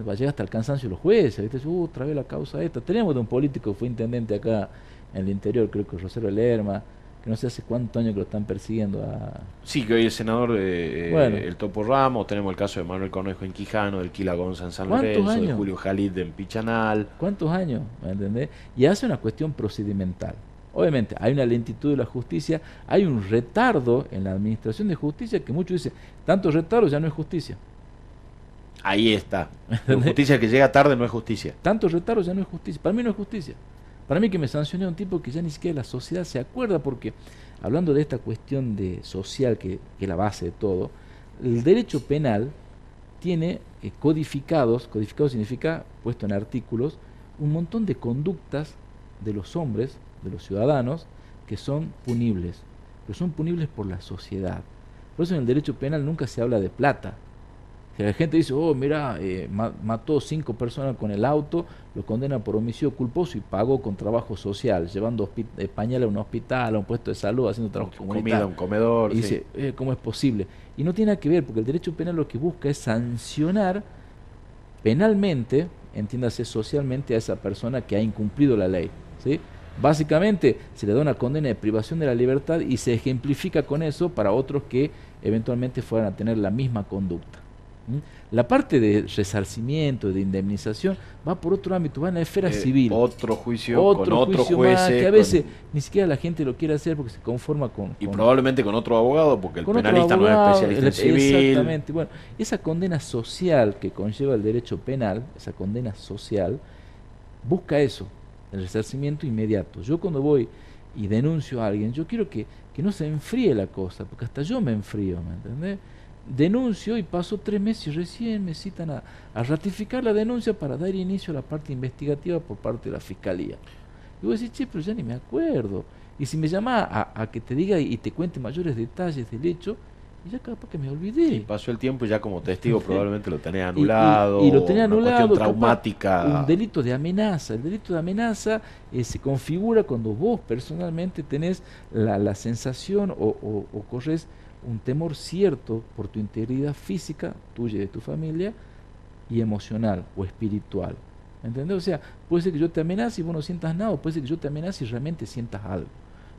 Va a llegar hasta el cansancio de los jueces, ¿viste? Uh, vez la causa esta. Tenemos de un político que fue intendente acá en el interior, creo que Rosero Lerma, que no sé hace cuántos años que lo están persiguiendo a... Sí, que hoy es senador de eh, Bueno. el Topo Ramos, tenemos el caso de Manuel Cornejo en Quijano, del Quila Gonza en San ¿Cuántos Lorenzo, de? Julio Jalid en Pichanal. ¿Cuántos años? ¿Me entendés? Y hace una cuestión procedimental. Obviamente, hay una lentitud de la justicia, hay un retardo en la administración de justicia que muchos dicen, tanto retardo ya no es justicia. Ahí está. La justicia que llega tarde no es justicia. Tanto retardo ya no es justicia. Para mí no es justicia. Para mí que me sancione a un tipo que ya ni siquiera la sociedad se acuerda, porque hablando de esta cuestión de social, que, que es la base de todo, el derecho penal tiene eh, codificados, codificado significa puesto en artículos, un montón de conductas de los hombres, de los ciudadanos, que son punibles, pero son punibles por la sociedad. Por eso en el derecho penal nunca se habla de plata. Que la gente dice, oh, mira, eh, ma- mató cinco personas con el auto, lo condena por homicidio culposo y pagó con trabajo social, llevando eh, pañal a un hospital, a un puesto de salud, haciendo trabajo Comida, comunitario. un comedor. Y sí. dice, eh, ¿cómo es posible? Y no tiene nada que ver, porque el derecho penal lo que busca es sancionar penalmente, entiéndase socialmente, a esa persona que ha incumplido la ley. ¿sí? Básicamente se le da una condena de privación de la libertad y se ejemplifica con eso para otros que eventualmente fueran a tener la misma conducta. La parte de resarcimiento, de indemnización, va por otro ámbito, va en la esfera Eh, civil Otro juicio otro con otro juicio juez. más, que a veces ni siquiera la gente lo quiere hacer porque se conforma con, Y probablemente con otro abogado, porque el otro penalista abogado, no es especialista en el- civil. Exactamente. Bueno, esa condena social que conlleva el derecho penal, esa condena social, busca eso, el resarcimiento inmediato. Yo cuando voy y denuncio a alguien, yo quiero que, que no se enfríe la cosa, porque hasta yo me enfrío, ¿me entendés? Denuncio y paso tres meses y recién me citan a, a ratificar la denuncia para dar inicio a la parte investigativa por parte de la fiscalía. Y vos decís, che, pero ya ni me acuerdo. Y si me llama a, a que te diga y te cuente mayores detalles del hecho, y ya capaz que me olvidé. Sí, pasó el tiempo y ya como testigo probablemente lo tenés Y- y- anulado. Y, lo una anulado. capaz, traumática. Un delito de amenaza. El delito de amenaza eh, se configura cuando vos personalmente tenés la, la sensación o, o- o corres un temor cierto por tu integridad física, tuya y de tu familia, y emocional o espiritual. ¿Entendés? O sea, puede ser que yo te amenace y vos no sientas nada, o puede ser que yo te amenace y realmente sientas algo.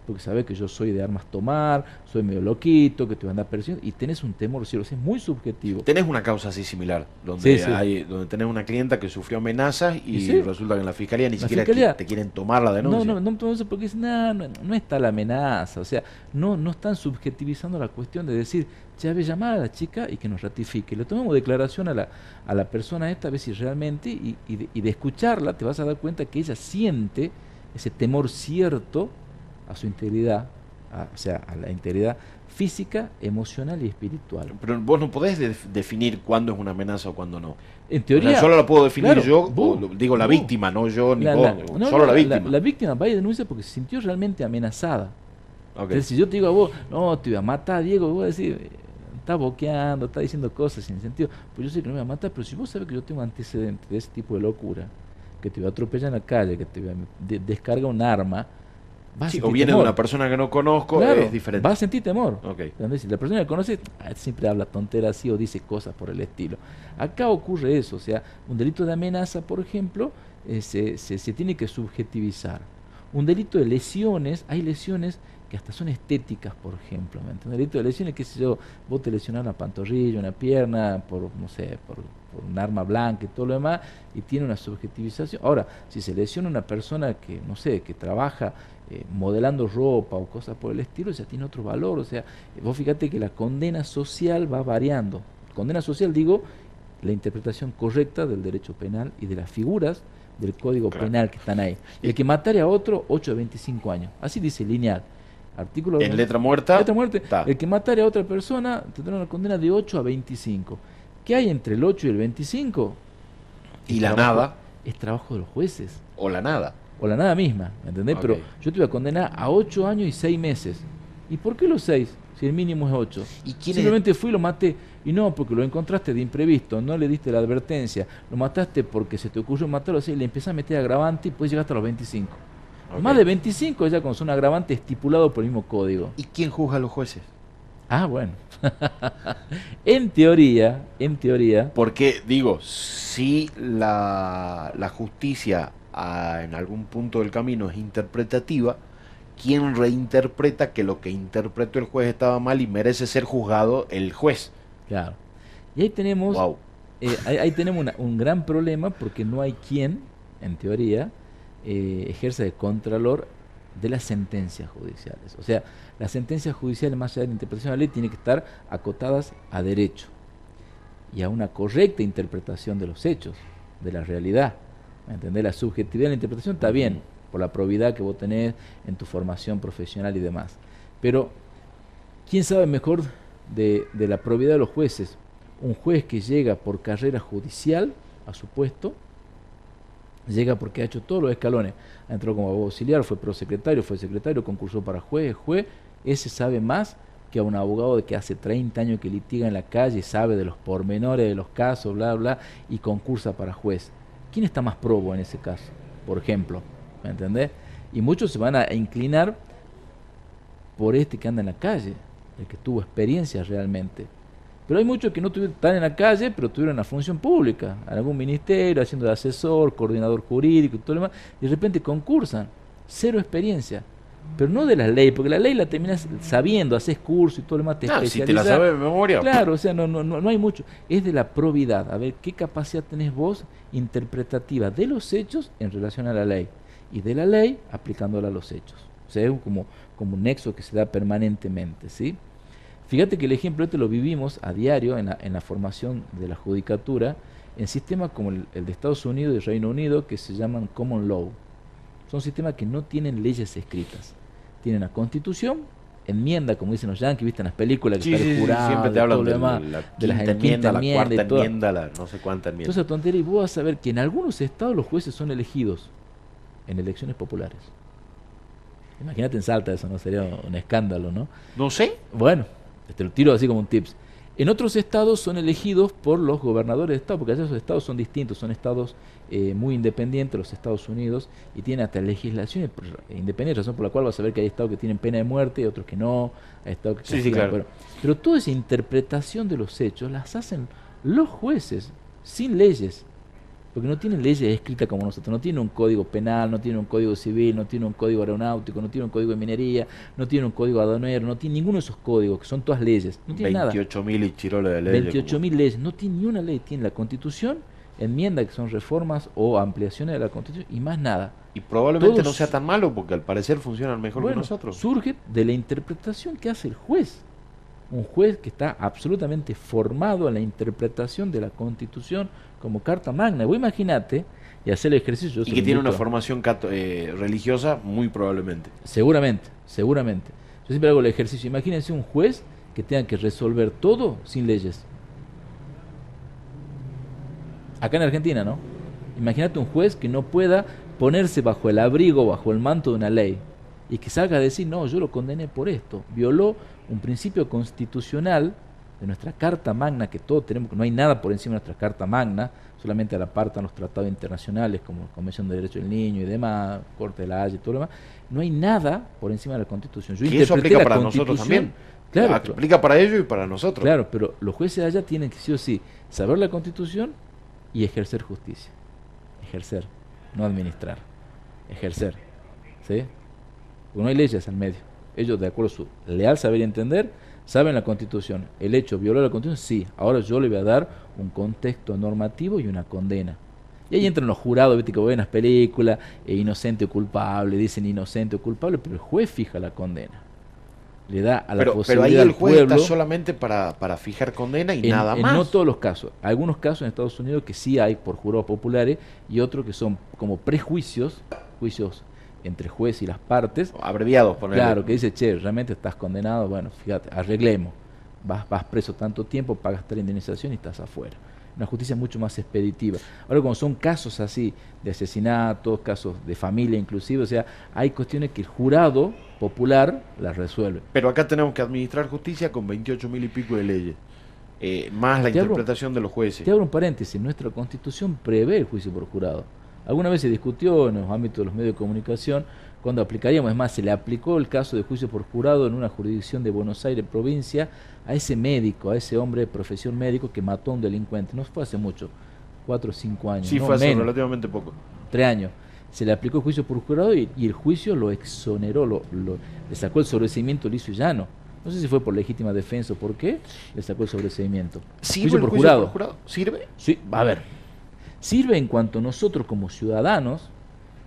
Porque sabes que yo soy de armas tomar, soy medio loquito, que te van a dar persiguiendo, y tenés un temor cierto, o sea, es muy subjetivo. Tenés una causa así similar, donde Sí, sí. hay, donde tenés una clienta que sufrió amenazas y, sí. resulta que en la fiscalía ni La siquiera fiscalía- te quieren tomar la denuncia. No, no, no porque dicen, "No, no, no está la amenaza. O sea, no, no están subjetivizando la cuestión de decir, ya ve llamar a la chica y que nos ratifique. Le tomamos declaración a la, a la persona esta, a ver si realmente, y, y de, y de escucharla, te vas a dar cuenta que ella siente ese temor cierto a su integridad, a- o sea, a la integridad física, emocional y espiritual. Pero vos no podés de- definir cuándo es una amenaza o cuándo no. En O teoría, sea, solo la puedo definir claro, yo, vos, o lo- digo la vos. víctima, no yo ni la, vos, la- no, solo la víctima. La, víctima va y denuncia porque se sintió realmente amenazada. Ok. Entonces, si yo te digo a vos, no, te voy a matar, Diego, vos vas a decir, eh, está boqueando, está diciendo cosas sin sentido. Pues yo sé que no me voy a matar, pero si vos sabes que yo tengo antecedentes de ese tipo de locura, que te voy a atropellar en la calle, que te voy a de- descarga un arma, Sí, o viene de una persona que no conozco, Claro, es diferente. Vas a sentir temor. Ok. ¿Entendés? Si la persona que conoce ah, siempre habla tonteras así o dice cosas por el estilo. Acá ocurre eso, o sea, un delito de amenaza, por ejemplo, eh, se, se- se tiene que subjetivizar. Un delito de lesiones, hay lesiones que hasta son estéticas, por ejemplo. ¿me entiendes? Un delito de lesiones, qué sé yo, vos te lesionás una pantorrilla, una pierna, por, no sé, por, por un arma blanca y todo lo demás, y tiene una subjetivización. Ahora, si se lesiona una persona que, no sé, que trabaja eh, modelando ropa o cosas por el estilo, ya tiene otro valor. O sea, vos fíjate que la condena social va variando. Condena social, digo, la interpretación correcta del derecho penal y de las figuras del código Claro. penal que están ahí. El que matare a otro, 8 a 25 años. Así dice lineal. Artículo En letra muerta, Letra muerte. El que matare a otra persona tendrá una condena de 8 a 25. ¿Qué hay entre el 8 y el 25? Y la trabajo- nada. Es trabajo de los jueces o la nada. O la nada misma, ¿me entendés? Pero yo te voy a condenar a 8 años y 6 meses. ¿Y por qué los 6? Si el mínimo es 8. ¿Y quién es? Simplemente fui y lo maté. Y no, porque lo encontraste de imprevisto, no le diste la advertencia. Lo mataste porque se te ocurrió matarlo así, le empezás a meter agravante y puedes llegar hasta los 25. Ok. Más de 25 ya con un agravante estipulado por el mismo código. ¿Y quién juzga a los jueces? Ah, bueno. en teoría, en teoría, Porque, digo, si la, la justicia ah, en algún punto del camino es interpretativa, quien reinterpreta que lo que interpretó el juez estaba mal y merece ser juzgado el juez. Claro. Y ahí tenemos, eh, ahí, tenemos un gran problema porque no hay quien, en teoría, eh, ejerza de contralor de las sentencias judiciales. O sea, las sentencias judiciales, más allá de la interpretación de la ley, tienen que estar acotadas a derecho y a una correcta interpretación de los hechos, de la realidad. ¿Me La subjetividad de la interpretación está bien, por la probidad que vos tenés en tu formación profesional y demás. Pero, ¿quién sabe mejor de, de la probidad de los jueces? Un juez que llega por carrera judicial a su puesto, llega porque ha hecho todos los escalones. Entró como abogado auxiliar, fue prosecretario, fue secretario, concursó para juez, juez. Ese sabe más que a un abogado de que hace 30 años que litiga en la calle, sabe de los pormenores de los casos, bla, bla, y concursa para juez. ¿Quién está más probo en ese caso? Por ejemplo, ¿me entendés? Y muchos se van a inclinar por este que anda en la calle, el que tuvo experiencia realmente. Pero hay muchos que no están en la calle, pero tuvieron una función pública, en algún ministerio, haciendo de asesor, coordinador jurídico y todo lo demás, y de repente concursan. Cero experiencia. Pero no de la ley, porque la ley la terminas sabiendo, haces curso y todo lo demás, te ah, si te la sabes de memoria. Claro, o sea, no, no, no, hay mucho. Es de la probidad. A ver, ¿qué capacidad tenés vos interpretativa de los hechos en relación a la ley? Y de la ley aplicándola a los hechos. O sea, es como, como un nexo que se da permanentemente, ¿sí? Fíjate que el ejemplo este lo vivimos a diario en la, en la formación de la judicatura en sistemas como el, de Estados Unidos y Reino Unido que se llaman Common Law. Son sistemas que no tienen leyes escritas. Tienen la constitución, enmienda, como dicen los yankees, viste en las películas que está el jurado, siempre te hablan de, la, de las enmienda, la cuarta enmienda, la no sé cuánta enmienda. Entonces, tontería, y vos vas a ver que en algunos estados los jueces son elegidos en elecciones populares. Imagínate en Salta eso, ¿no? Sería un escándalo, ¿no? No sé. Bueno, te lo tiro así como un tips. En otros estados son elegidos por los gobernadores de estado, porque esos estados son distintos, son estados eh, muy independientes, los Estados Unidos, y tienen hasta legislaciones independientes, razón por la cual vas a ver que hay estados que tienen pena de muerte y otros que no, hay estados que sí, sí, claro. pero toda esa interpretación de los hechos las hacen los jueces, sin leyes porque no tienen leyes escritas como nosotros, no tiene un código penal, no tiene un código civil, no tiene un código aeronáutico, no tiene un código de minería, no tiene un código aduanero, no tiene ninguno de esos códigos, que son todas leyes. No tiene 28 mil y chiroles de leyes. 28 mil leyes, no tiene ni una ley, tiene la constitución, enmienda que son reformas o ampliaciones de la constitución y más nada. Y probablemente no sea tan malo porque al parecer funcionan mejor que nosotros. Surge de la interpretación que hace el juez un juez que está absolutamente formado en la interpretación de la Constitución como carta magna. Vos imaginate y hacer el ejercicio. Y que tiene una formación eh, religiosa, muy probablemente. Seguramente, seguramente. Yo siempre hago el ejercicio. Imagínense un juez que tenga que resolver todo sin leyes. Acá en Argentina, ¿no? Imagínate un juez que no pueda ponerse bajo el abrigo, bajo el manto de una ley y que salga a decir, no, yo lo condené por esto, violó un principio constitucional de nuestra Carta Magna, que todos tenemos, que no hay nada por encima de nuestra Carta Magna, solamente a la apartan los tratados internacionales como la Convención de Derechos del Niño y demás, Corte de la Haya y todo lo demás, no hay nada por encima de la Constitución. Yo y eso aplica para nosotros también. Claro, aplica para ellos y para nosotros. Claro, pero los jueces allá tienen que sí o sí saber la Constitución y ejercer justicia. Ejercer, no administrar. Ejercer. ¿Sí? Porque no hay leyes en medio. Ellos, de acuerdo a su leal saber y entender, saben la Constitución. El hecho violó la Constitución, sí. Ahora yo le voy a dar un contexto normativo y una condena. Y ahí entran los jurados, viste que ven las películas, e inocente o culpable, dicen inocente o culpable, pero el juez fija la condena. Le da a la pero, posibilidad pero ahí el juez está solamente para, para fijar condena y nada más. En no todos los casos. Algunos casos en Estados Unidos que sí hay por jurados populares y otros que son como prejuicios, juicios entre juez y las partes. Abreviados, por Claro, que dice, che, realmente estás condenado, bueno, fíjate, arreglemos. Vas, vas preso tanto tiempo, pagas tal indemnización y estás afuera. Una justicia mucho más expeditiva. Ahora, como son casos así, de asesinatos, casos de familia inclusive, o sea, hay cuestiones que el jurado popular las resuelve. Pero acá tenemos que administrar justicia con 28 mil y pico de leyes. Eh, más la interpretación de los jueces. Te abro un paréntesis, nuestra constitución prevé el juicio por jurado. Alguna vez se discutió en los ámbitos de los medios de comunicación cuando aplicaríamos, es más, se le aplicó el caso de juicio por jurado en una jurisdicción de Buenos Aires, provincia, a ese médico, a ese hombre de profesión médico que mató a un delincuente. No fue hace mucho, cuatro o cinco años. Sí, fue hace relativamente poco. Tres años. se le aplicó el juicio por jurado y, el juicio lo exoneró, lo, le sacó el sobreseimiento liso y llano. No sé si fue por legítima defensa o por qué, le sacó el sobreseimiento. ¿Sirve por, jurado. ¿Sirve? Sí, a ver. Sirve en cuanto nosotros como ciudadanos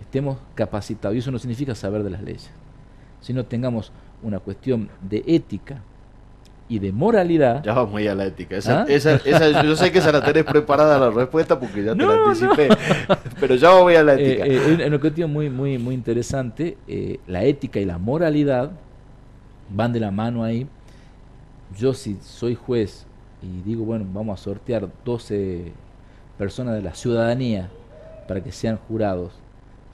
estemos capacitados, y eso no significa saber de las leyes, sino tengamos una cuestión de ética, y de moralidad. Ya vamos a la ética. Esa, ¿Ah? esa, esa, yo sé que esa la tenés preparada la respuesta porque ya te la anticipé. Pero ya voy a la eh, ética. Eh, eh, una cuestión muy, muy, muy interesante. Eh, la ética y la moralidad van de la mano ahí. Yo si soy juez y digo, bueno, vamos a sortear 12 personas de la ciudadanía para que sean jurados.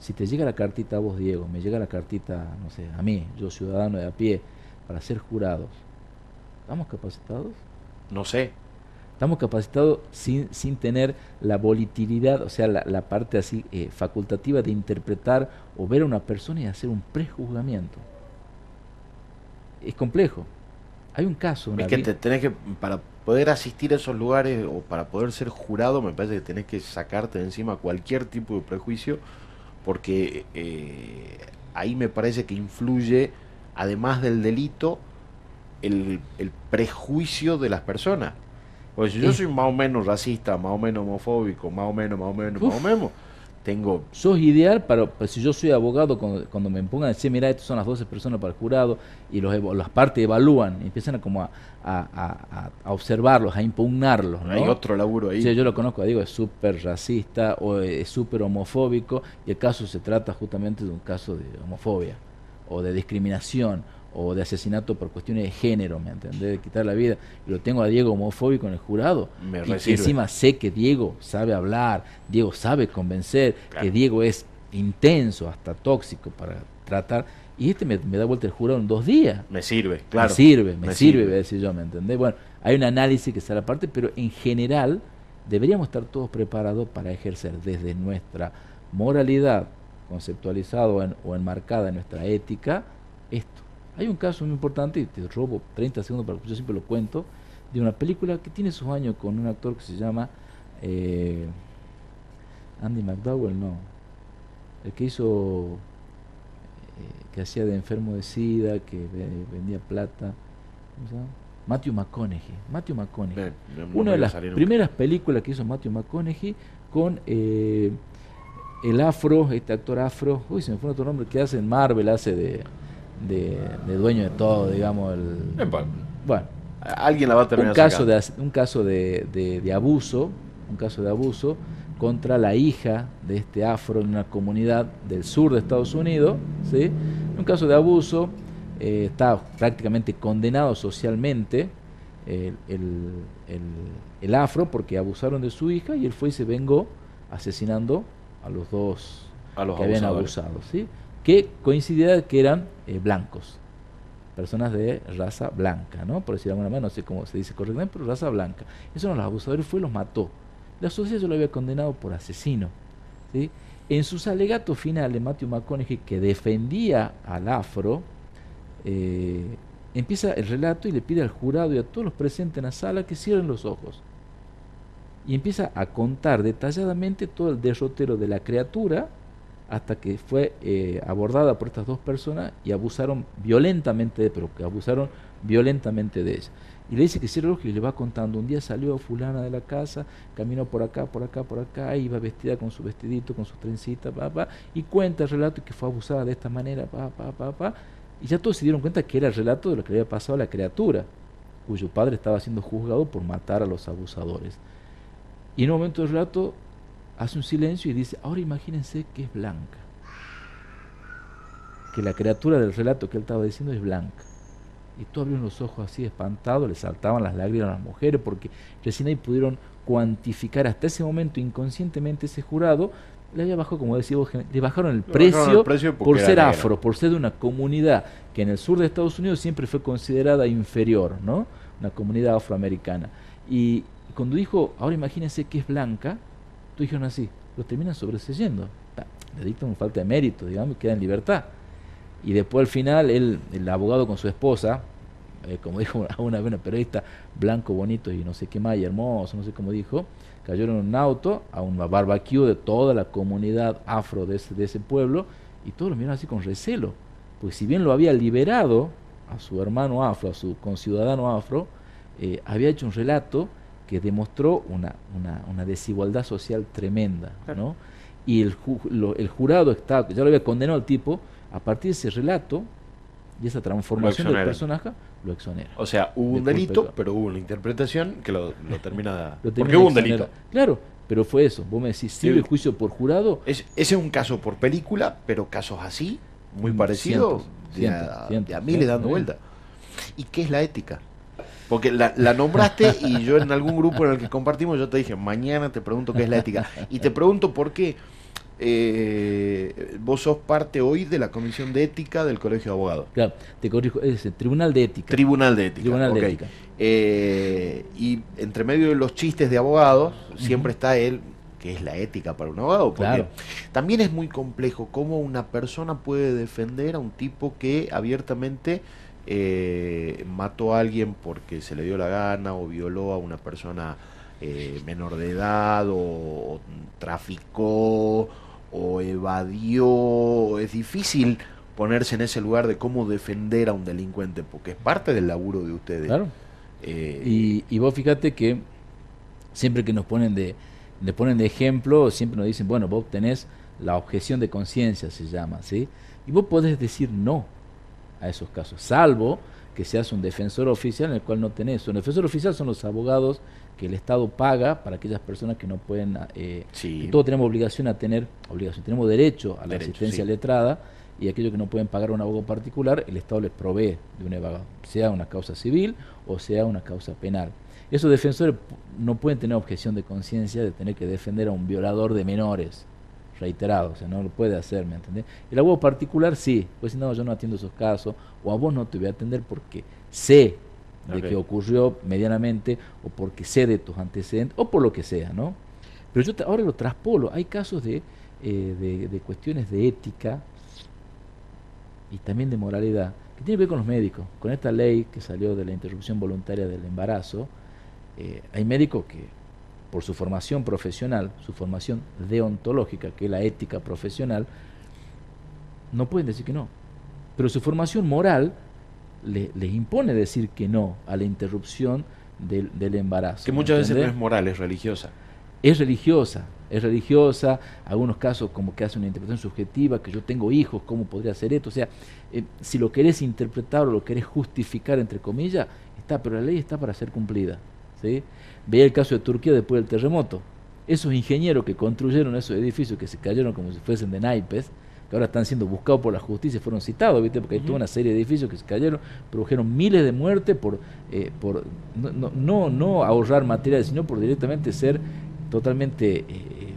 Si te llega la cartita a vos, Diego, me llega la cartita, no sé, a mí, yo ciudadano de a pie, para ser jurados ¿Estamos capacitados? No sé. Estamos capacitados sin, sin tener la volatilidad, o sea, la, parte así eh, facultativa de interpretar o ver a una persona y hacer un prejuzgamiento. Es complejo. Hay un caso. es que te tenés que, para poder asistir a esos lugares o para poder ser jurado, me parece que tenés que sacarte de encima cualquier tipo de prejuicio, porque eh, ahí me parece que influye, además del delito, el, prejuicio de las personas. Pues si yo soy más o menos racista, más o menos homofóbico, más o menos, más o menos, más o menos, tengo... Sos ideal para, pues si yo soy abogado, cuando, me pongan a decir, mira, estas son las 12 personas para el jurado, y los, las partes evalúan, empiezan a como a, a, observarlos, a impugnarlos. ¿no? Hay otro laburo ahí. Sí, yo lo conozco, digo, es súper racista o es súper homofóbico, y el caso se trata justamente de un caso de homofobia o de discriminación o de asesinato por cuestiones de género, ¿me entendés? De quitar la vida. Y lo tengo a Diego homofóbico en el jurado. Me y encima sé que Diego sabe hablar, Diego sabe convencer, que Diego es intenso, hasta tóxico para tratar. Y este me, da vuelta el jurado en dos días. Me sirve, claro. Me sirve, me, sirve, voy a decir yo, ¿me entendés? Bueno, hay un análisis que sale aparte, pero en general deberíamos estar todos preparados para ejercer desde nuestra moralidad conceptualizada o enmarcada en nuestra ética hay un caso muy importante, y te robo 30 segundos para que yo siempre lo cuento, de una película que tiene sus años con un actor que se llama eh, Andy McDowell, no, el que hizo, eh, que hacía de enfermo de SIDA, que vendía plata, ¿cómo se llama? Matthew McConaughey. Matthew McConaughey. Una de las primeras películas que hizo Matthew McConaughey con eh, el afro, este actor afro, uy, se me fue otro nombre, que hace en Marvel, hace de de, dueño de todo, digamos. El, bueno, alguien la va a terminar. Un caso, de, un caso de, de, abuso, un caso de abuso contra la hija de este afro en una comunidad del sur de Estados Unidos, ¿sí? Un caso de abuso, eh, está prácticamente condenado socialmente el, el, el, afro porque abusaron de su hija y él fue y se vengó asesinando a los dos a los que habían abusado, ¿sí? Que coincidía que eran eh, blancos, personas de raza blanca, ¿no? Por decir de alguna manera, no sé cómo se dice correctamente, pero raza blanca. Eso no los abusadores fue y los mató. La sociedad lo había condenado por asesino. ¿sí? En sus alegatos finales, Matthew McConaughey, que defendía al afro, eh, empieza el relato y le pide al jurado y a todos los presentes en la sala que cierren los ojos. Y empieza a contar detalladamente todo el derrotero de la criatura hasta que fue eh, abordada por estas dos personas y abusaron violentamente, pero que abusaron violentamente de ella. Y le dice que ojo y le va contando, un día salió fulana de la casa, caminó por acá, por acá, por acá, iba vestida con su vestidito, con sus trencitas, pa, y cuenta el relato que fue abusada de esta manera, pa, pa, pa, pa, y ya todos se dieron cuenta que era el relato de lo que le había pasado a la criatura, cuyo padre estaba siendo juzgado por matar a los abusadores. Y en un momento del relato hace un silencio y dice, ahora imagínense que es blanca. Que la criatura del relato que él estaba diciendo es blanca. Y tú abrieron los ojos así espantado, le saltaban las lágrimas a las mujeres porque recién ahí pudieron cuantificar hasta ese momento inconscientemente ese jurado, le había bajado, como decía vos, le bajaron el, precio, por ser afro, por ser de una comunidad que en el sur de Estados Unidos siempre fue considerada inferior, ¿no? Una comunidad afroamericana. Y cuando dijo, ahora imagínense que es blanca, tú dijeron así, lo terminan sobreseyendo. Le dictan falta de mérito, digamos, y queda en libertad. Y después al final, el abogado con su esposa, eh, como dijo una vez una periodista, blanco, bonito y no sé qué más, y hermoso, no sé cómo dijo, cayeron en un auto a un barbecue de toda la comunidad afro de ese, de ese pueblo y todos lo miraron así con recelo, pues si bien lo había liberado a su hermano afro, a su conciudadano afro, eh, había hecho un relato que demostró una, una, desigualdad social tremenda, ¿no? Y el, el jurado está, ya lo había condenado al tipo, a partir de ese relato y esa transformación del personaje, lo exonera. O sea, hubo un delito, pero hubo una interpretación que lo, termina... porque hubo un delito. Claro, pero fue eso. Vos me decís, ¿sirve el juicio por jurado? Es, ese es un caso por película, pero casos así, muy mm, parecidos, de, a, miles dando vuelta. ¿Y qué es la ética? Porque la, nombraste y yo en algún grupo en el que compartimos, yo te dije, mañana te pregunto qué es la ética. Y te pregunto por qué. Eh, vos sos parte hoy de la Comisión de Ética del Colegio de Abogados. Claro, te corrijo, es el Tribunal de Ética. Tribunal de Ética. Tribunal de Ética. Eh, y entre medio de los chistes de abogados, siempre está él, que es la ética para un abogado. Porque también es muy complejo cómo una persona puede defender a un tipo que abiertamente eh, mató a alguien porque se le dio la gana o violó a una persona eh, menor de edad o, traficó o evadió. Es difícil ponerse en ese lugar de cómo defender a un delincuente porque es parte del laburo de ustedes. Claro. Eh, y, vos fíjate que siempre que nos ponen de, le ponen de ejemplo, siempre nos dicen, bueno, vos tenés la objeción de conciencia, se llama, ¿sí? Y vos podés decir no a esos casos, salvo que seas un defensor oficial en el cual no tenés. Un defensor oficial son los abogados que el Estado paga para aquellas personas que no pueden... Eh, todos tenemos obligación a tener, obligación, tenemos derecho a la asistencia letrada y aquellos que no pueden pagar a un abogado particular, el Estado les provee de un abogado, sea una causa civil o sea una causa penal. Esos defensores no pueden tener objeción de conciencia de tener que defender a un violador de menores reiterado, o sea, no lo puede hacer, ¿me entendés? El abogado particular sí, pues si no, yo no atiendo esos casos, o a vos no te voy a atender porque sé de que ocurrió medianamente, o porque sé de tus antecedentes, o por lo que sea, ¿no? Pero yo ahora lo traspolo, hay casos de, eh, de, de cuestiones de ética y también de moralidad, que tiene que ver con los médicos. Con esta ley que salió de la interrupción voluntaria del embarazo, eh, hay médicos que por su formación profesional, su formación deontológica, que es la ética profesional, no pueden decir que no. Pero su formación moral les impone decir que no a la interrupción del, embarazo. Que muchas veces no es moral, es religiosa. Es religiosa, es religiosa, algunos casos como que hace una interpretación subjetiva, que yo tengo hijos, ¿cómo podría ser esto? O sea, eh, si lo querés interpretar o lo querés justificar, entre comillas, está, pero la ley está para ser cumplida. ¿Sí? Veía el caso de Turquía después del terremoto. Esos ingenieros que construyeron esos edificios que se cayeron como si fuesen de naipes, que ahora están siendo buscados por la justicia, fueron citados, ¿viste? porque hay toda una serie de edificios que se cayeron, produjeron miles de muertes por, eh, por no, no, no, ahorrar materiales, sino por directamente ser totalmente, eh,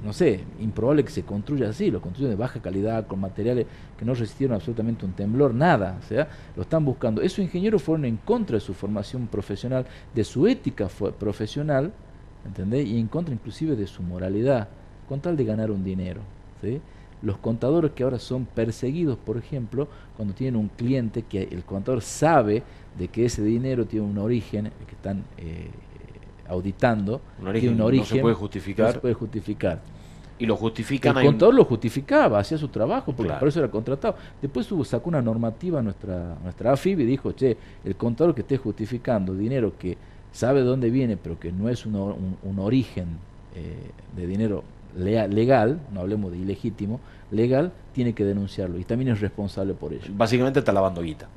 no sé, improbable que se construya así, lo construyen de baja calidad, con materiales que no resistieron absolutamente un temblor, nada, o sea, lo están buscando. Esos ingenieros fueron en contra de su formación profesional, de su ética profesional, ¿entendés? Y en contra inclusive de su moralidad, con tal de ganar un dinero, ¿sí? Los contadores que ahora son perseguidos, por ejemplo, cuando tienen un cliente que el contador sabe de que ese dinero tiene un origen, que están... Eh, auditando, un origen, un origen, no se puede justificar. No se puede justificar. Y lo justifican. El contador lo justificaba, hacía su trabajo, porque por eso era contratado. Después hubo, sacó una normativa nuestra, nuestra AFIB y dijo, che, el contador que esté justificando dinero que sabe de dónde viene, pero que no es un, un, origen eh, de dinero legal, no hablemos de ilegítimo, legal, tiene que denunciarlo y también es responsable por ello. Básicamente está lavando guita.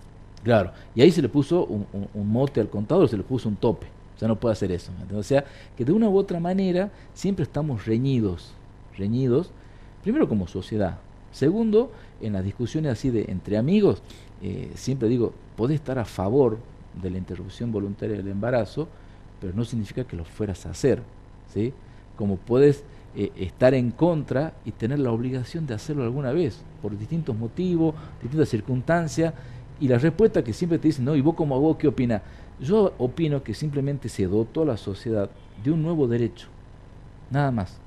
Claro, y ahí se le puso un, un mote al contador, se le puso un tope. O sea, no puede hacer eso. O sea, que de una u otra manera siempre estamos reñidos, primero como sociedad. Segundo, en las discusiones así de entre amigos, eh, siempre digo, podés estar a favor de la interrupción voluntaria del embarazo, pero no significa que lo fueras a hacer. ¿sí? Como puedes eh, estar en contra y tener la obligación de hacerlo alguna vez, por distintos motivos, distintas circunstancias, y la respuesta que siempre te dicen, no, ¿y vos como vos qué opinas? Yo opino que simplemente se dotó a la sociedad de un nuevo derecho, nada más.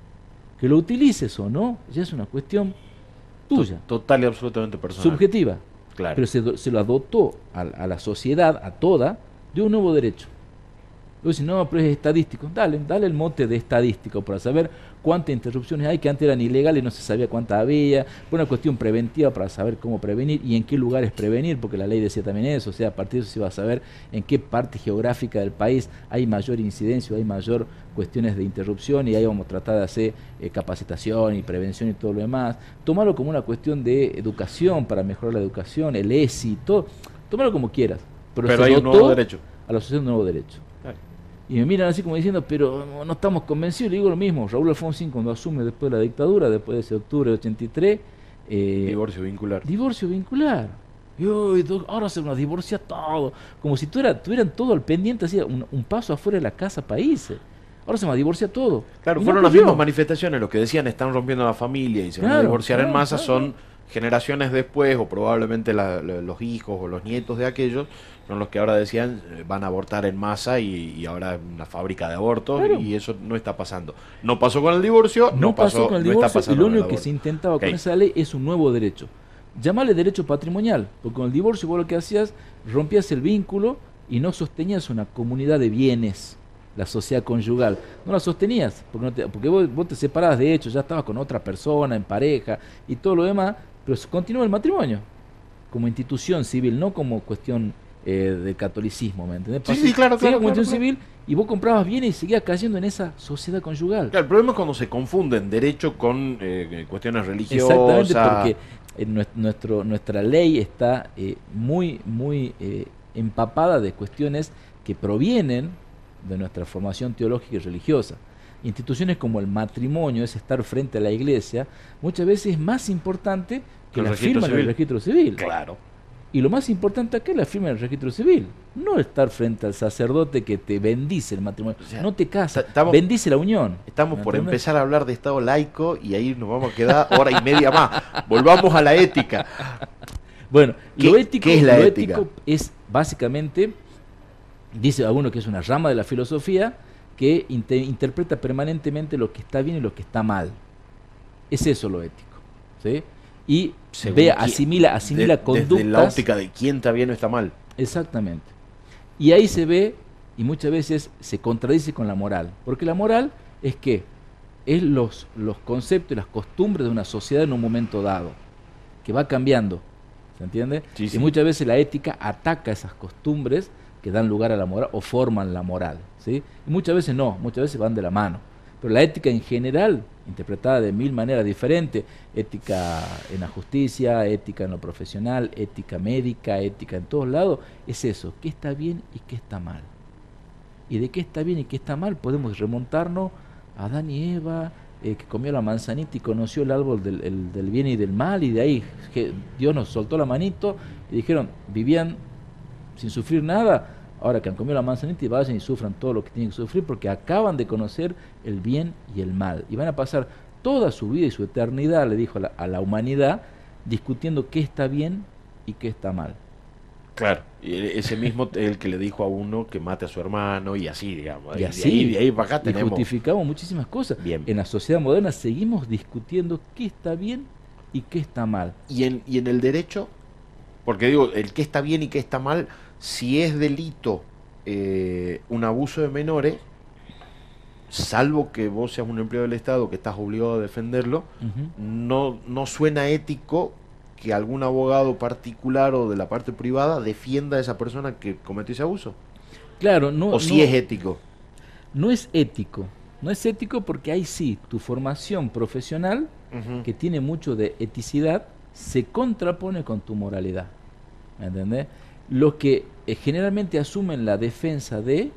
Que lo utilices o no, ya es una cuestión tuya. Total y absolutamente personal. Subjetiva. Claro. Pero se, se lo adoptó a, la sociedad, a toda, de un nuevo derecho. Luego si no, pero es estadístico. Dale, dale el mote de estadístico para saber cuántas interrupciones hay que antes eran ilegales y no se sabía cuántas había. Fue una cuestión preventiva para saber cómo prevenir y en qué lugares prevenir, porque la ley decía también eso. O sea, a partir de eso se iba a saber en qué parte geográfica del país hay mayor incidencia, hay mayor cuestiones de interrupción y ahí vamos a tratar de hacer eh, capacitación y prevención y todo lo demás. Tomarlo como una cuestión de educación para mejorar la educación, el ESI, todo. Tomarlo como quieras. Pero, hay un nuevo derecho. A la asociación de un nuevo derecho. Y me miran así como diciendo, pero no estamos convencidos. Le digo lo mismo, Raúl Alfonsín cuando asume después de la dictadura, después de ese octubre de 83... Eh, divorcio vincular. Divorcio vincular. Y ahora se nos divorcia todo. Como si tuvieran todo al pendiente, así, un, paso afuera de la casa país. Ahora se me divorcia todo. Claro, fueron las mismas manifestaciones, los que decían están rompiendo la familia y se van a divorciar en masa son generaciones después, o probablemente los hijos o los nietos de aquellos, son los que ahora decían eh, van a abortar en masa y, ahora una fábrica de abortos y eso no está pasando. No pasó con el divorcio, no, pasó, con el divorcio y lo único que se intentaba con esa ley es un nuevo derecho. Llamale derecho patrimonial, porque con el divorcio vos lo que hacías, rompías el vínculo y no sostenías una comunidad de bienes, la sociedad conyugal. No la sostenías, porque, porque vos, vos, te separabas de hecho, ya estabas con otra persona, en pareja y todo lo demás, pero continúa el matrimonio como institución civil, no como cuestión eh, del catolicismo, ¿me entendés? Sí, sí, claro, claro. Como civil y vos comprabas bienes y seguías cayendo en esa sociedad conyugal. Claro, el problema es cuando se confunden derecho con eh, cuestiones religiosas. Exactamente, porque nuestro, nuestra ley está eh, muy, muy empapada de cuestiones que provienen de nuestra formación teológica y religiosa instituciones como el matrimonio, es estar frente a la iglesia, muchas veces es más importante que la firma en el registro civil. Claro. Y lo más importante acá es la firma en el registro civil. No estar frente al sacerdote que te bendice el matrimonio. no te casa, bendice la unión. Estamos por empezar a hablar de Estado laico y ahí nos vamos a quedar hora y media más. Volvamos a la ética. Bueno, lo ético, es la ética? ético es básicamente, dice alguno que es una rama de la filosofía, que interpreta permanentemente lo que está bien y lo que está mal. Es eso lo ético. ¿sí? Y se ve, asimila, asimila conductas. Desde la óptica de quién está bien o está mal. Exactamente. Y ahí se ve, y muchas veces se contradice con la moral. Porque la moral es que es los, los conceptos y las costumbres de una sociedad en un momento dado, que va cambiando. ¿Se entiende? Y muchas veces la ética ataca esas costumbres que dan lugar a la moral o forman la moral. ¿sí? Y muchas veces no, muchas veces van de la mano. Pero la ética en general, interpretada de mil maneras diferentes, ética en la justicia, ética en lo profesional, ética médica, ética en todos lados, es eso, qué está bien y qué está mal. Y de qué está bien y qué está mal podemos remontarnos a Adán y Eva, eh, que comió la manzanita y conoció el árbol del, del, bien y del mal, y de ahí Dios nos soltó la manito y dijeron, vivían sin sufrir nada, ahora que han comido la manzanita y vayan y sufran todo lo que tienen que sufrir porque acaban de conocer el bien y el mal. Y van a pasar toda su vida y su eternidad, le dijo a la, humanidad, discutiendo qué está bien y qué está mal. Claro, y ese mismo el que le dijo a uno que mate a su hermano y así, digamos. Y así, de ahí, para acá tenemos... justificamos muchísimas cosas. Bien. En la sociedad moderna seguimos discutiendo qué está bien y qué está mal. ¿Y en, y en el derecho? Porque digo, el qué está bien y qué está mal si es delito eh, un abuso de menores, salvo que vos seas un empleado del Estado que estás obligado a defenderlo, no, no suena ético que algún abogado particular o de la parte privada defienda a esa persona que cometió ese abuso. Claro, no. O si es ético. No es ético. No es ético porque ahí sí, tu formación profesional, que tiene mucho de eticidad, se contrapone con tu moralidad. ¿Me entendés? Los que eh, generalmente asumen la defensa de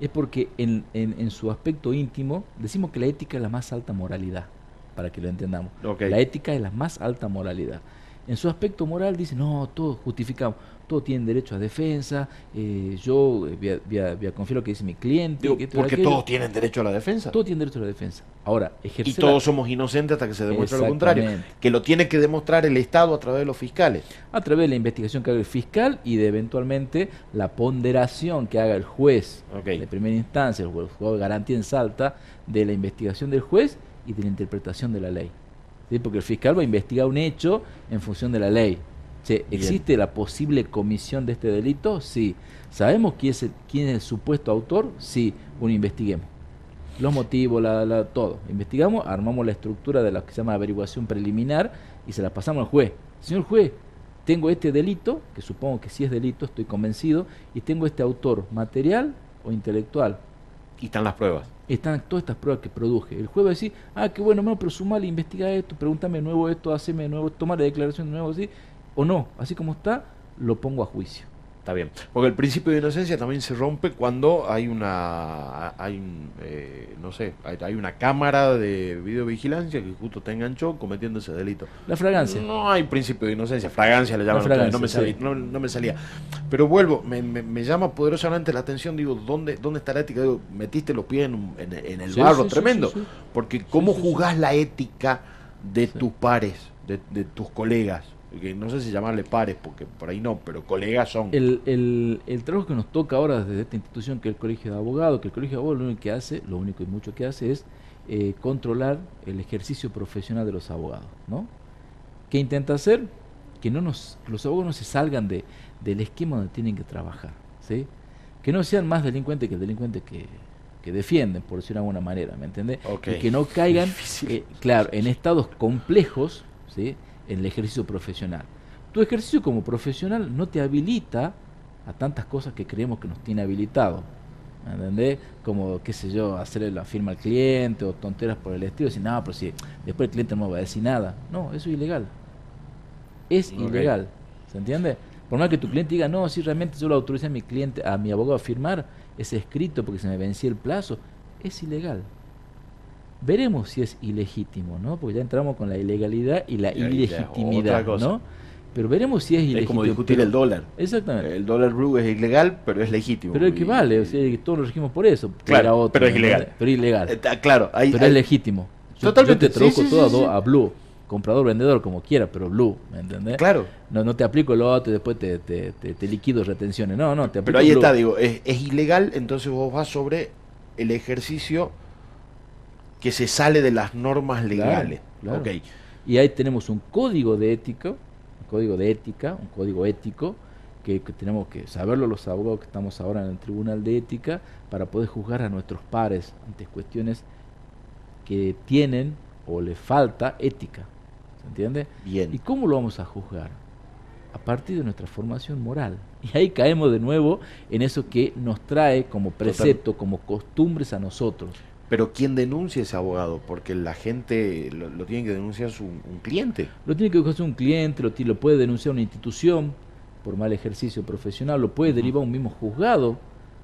es porque en, en, su aspecto íntimo decimos que la ética es la más alta moralidad, para que lo entendamos. La ética es la más alta moralidad. En su aspecto moral dice, no, todo justificamos todos tienen derecho a defensa, eh, yo voy a, confiar lo que dice mi cliente. porque todos tienen derecho a la defensa. Todos tienen derecho a la defensa. Ahora, ejercer... Y todos somos inocentes hasta que se demuestre lo contrario. Que lo tiene que demostrar el Estado a través de los fiscales. A través de la investigación que haga el fiscal y de eventualmente la ponderación que haga el juez de primera instancia, el juez de garantía en salta, de la investigación del juez y de la interpretación de la ley. Porque el fiscal va a investigar un hecho en función de la ley Che, ¿existe la posible comisión de este delito? Sí. ¿Sabemos quién es el, quién es el supuesto autor? Sí. Bueno, investiguemos. Los motivos, la, la, todo. Investigamos, armamos la estructura de lo que se llama averiguación preliminar y se la pasamos al juez. Señor juez, tengo este delito, que supongo que sí es delito, estoy convencido, y tengo este autor material o intelectual. Y están las pruebas. Están todas estas pruebas que produje. El juez va a decir, ah, qué bueno, pero sumale, investiga esto, pregúntame de nuevo esto, haceme de nuevo, toma la declaración de nuevo, así, o no, así como está, lo pongo a juicio. Está bien. Porque el principio de inocencia también se rompe cuando hay una, hay eh, no sé, hay, una cámara de videovigilancia que justo te enganchó cometiendo ese delito. La fragancia. No hay principio de inocencia, fragancia le llaman no, me salía, no, me salía. Pero vuelvo, me, me, llama poderosamente la atención, digo, ¿dónde, dónde está la ética? Digo, metiste los pies en, en, el barro, tremendo. Porque ¿cómo juzgás la ética de tus pares, de, de tus colegas? Que no sé si llamarle pares, porque por ahí no, pero colegas son. El, el, el, trabajo que nos toca ahora desde esta institución, que es el Colegio de Abogados, que el Colegio de Abogados lo único que hace, lo único y mucho que hace es eh, controlar el ejercicio profesional de los abogados, ¿no? ¿Qué intenta hacer? Que no nos, los abogados no se salgan de, del esquema donde tienen que trabajar, ¿sí? Que no sean más delincuentes que delincuentes que, que defienden, por decirlo de alguna manera, ¿me entiendes? Y que no caigan, eh, claro, en estados complejos, ¿sí? En el ejercicio profesional. Tu ejercicio como profesional no te habilita a tantas cosas que creemos que nos tiene habilitado. ¿Entendés? Como, qué sé yo, hacerle la firma al cliente o tonteras por el estilo. Decir, no, pero si después el cliente no va a decir nada. No, eso es ilegal. Es ilegal. ¿Se entiende? Por más que tu cliente diga, no, si realmente yo lo autoricé a mi cliente, a mi abogado a firmar ese escrito porque se me vencía el plazo, es ilegal. Veremos si es ilegítimo, ¿no? Porque ya entramos con la ilegalidad y la ilegitimidad, ¿no? Pero veremos si es ilegítimo. Es como discutir el dólar. Exactamente. El dólar blue es ilegal, pero es legítimo. Pero es que vale, o sea, todos lo regimos por eso. Claro, pero es ilegal. Pero ilegal. Está claro. pero es legítimo. Totalmente. Yo te traduzco todo a blue comprador, vendedor, como quiera, pero blue, ¿me entendés? Claro. No, no te aplico el otro y después te, te, te, liquido retenciones. No, no, te aplico Pero ahí está, digo, es, es, ilegal, entonces vos vas sobre el ejercicio que se sale de las normas legales. Y ahí tenemos un código de ética, un código de ética, un código ético, que, tenemos que saberlo los abogados que estamos ahora en el Tribunal de Ética para poder juzgar a nuestros pares ante cuestiones que tienen o le falta ética. ¿Se entiende? Bien. ¿Y cómo lo vamos a juzgar? A partir de nuestra formación moral. Y ahí caemos de nuevo en eso que nos trae como precepto, como costumbres a nosotros. Pero ¿quién denuncia ese abogado? Porque la gente lo, tiene que denunciar su, un cliente. Lo tiene que denunciar un cliente, lo, lo, puede denunciar una institución por mal ejercicio profesional, lo puede derivar un mismo juzgado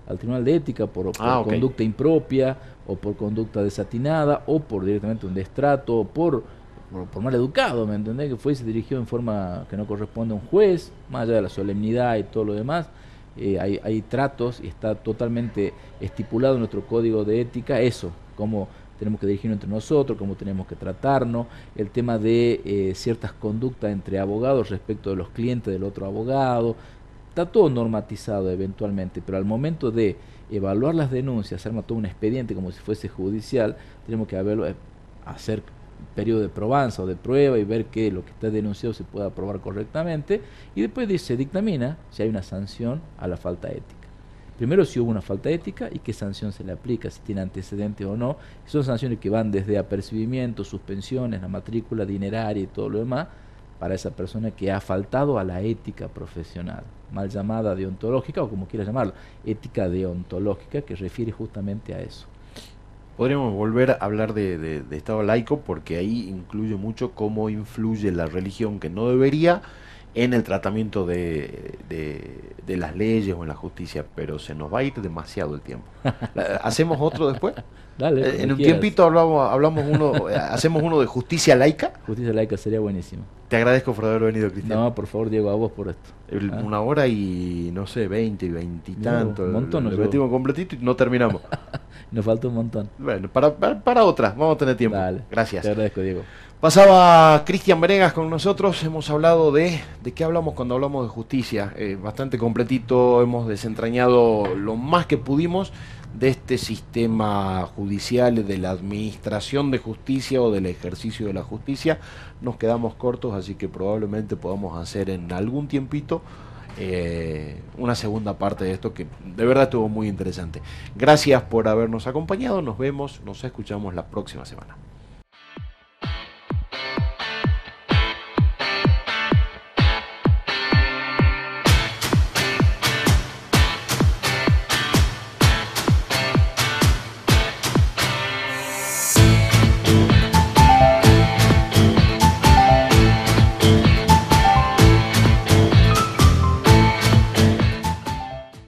al Tribunal de Ética por, ah, conducta impropia o por conducta desatinada o por directamente un destrato o por, por, mal educado, ¿me entendés? Que fue y se dirigió en forma que no corresponde a un juez, más allá de la solemnidad y todo lo demás eh, hay, hay, tratos y está totalmente estipulado en nuestro código de ética eso, cómo tenemos que dirigirnos entre nosotros, cómo tenemos que tratarnos, el tema de eh, ciertas conductas entre abogados respecto de los clientes del otro abogado, está todo normatizado eventualmente, pero al momento de evaluar las denuncias, hacer todo un expediente como si fuese judicial, tenemos que haberlo, eh, hacer periodo de probanza o de prueba y ver que lo que está denunciado se pueda aprobar correctamente y después se dictamina si hay una sanción a la falta ética. Primero si hubo una falta ética y qué sanción se le aplica, si tiene antecedentes o no. Son sanciones que van desde apercibimiento, suspensiones, la matrícula dineraria y todo lo demás para esa persona que ha faltado a la ética profesional, mal llamada deontológica o como quiera llamarlo, ética deontológica que refiere justamente a eso podríamos volver a hablar de, Estado laico porque ahí incluye mucho cómo influye la religión que no debería en el tratamiento de, de, las leyes o en la justicia, pero se nos va a ir demasiado el tiempo. ¿Hacemos otro después? Dale, eh, en un tiempito hablamos, hablamos uno, eh, hacemos uno de justicia laica. Justicia laica sería buenísimo. Te agradezco por haber venido, Cristian. No, por favor, Diego, a vos por esto. ¿Ah? Una hora y, no sé, veinte, tanto. Un montón. Lo metimos completito y no terminamos. Nos falta un montón. Bueno, para, para, otra, vamos a tener tiempo. Gracias. Te agradezco, Diego. Pasaba Cristian Venegas con nosotros, hemos hablado de, ¿de qué hablamos cuando hablamos de justicia? Eh, bastante completito, hemos desentrañado lo más que pudimos de este sistema judicial, de la administración de justicia o del ejercicio de la justicia, nos quedamos cortos, así que probablemente podamos hacer en algún tiempito eh, una segunda parte de esto que de verdad estuvo muy interesante. Gracias por habernos acompañado, nos vemos, nos escuchamos la próxima semana.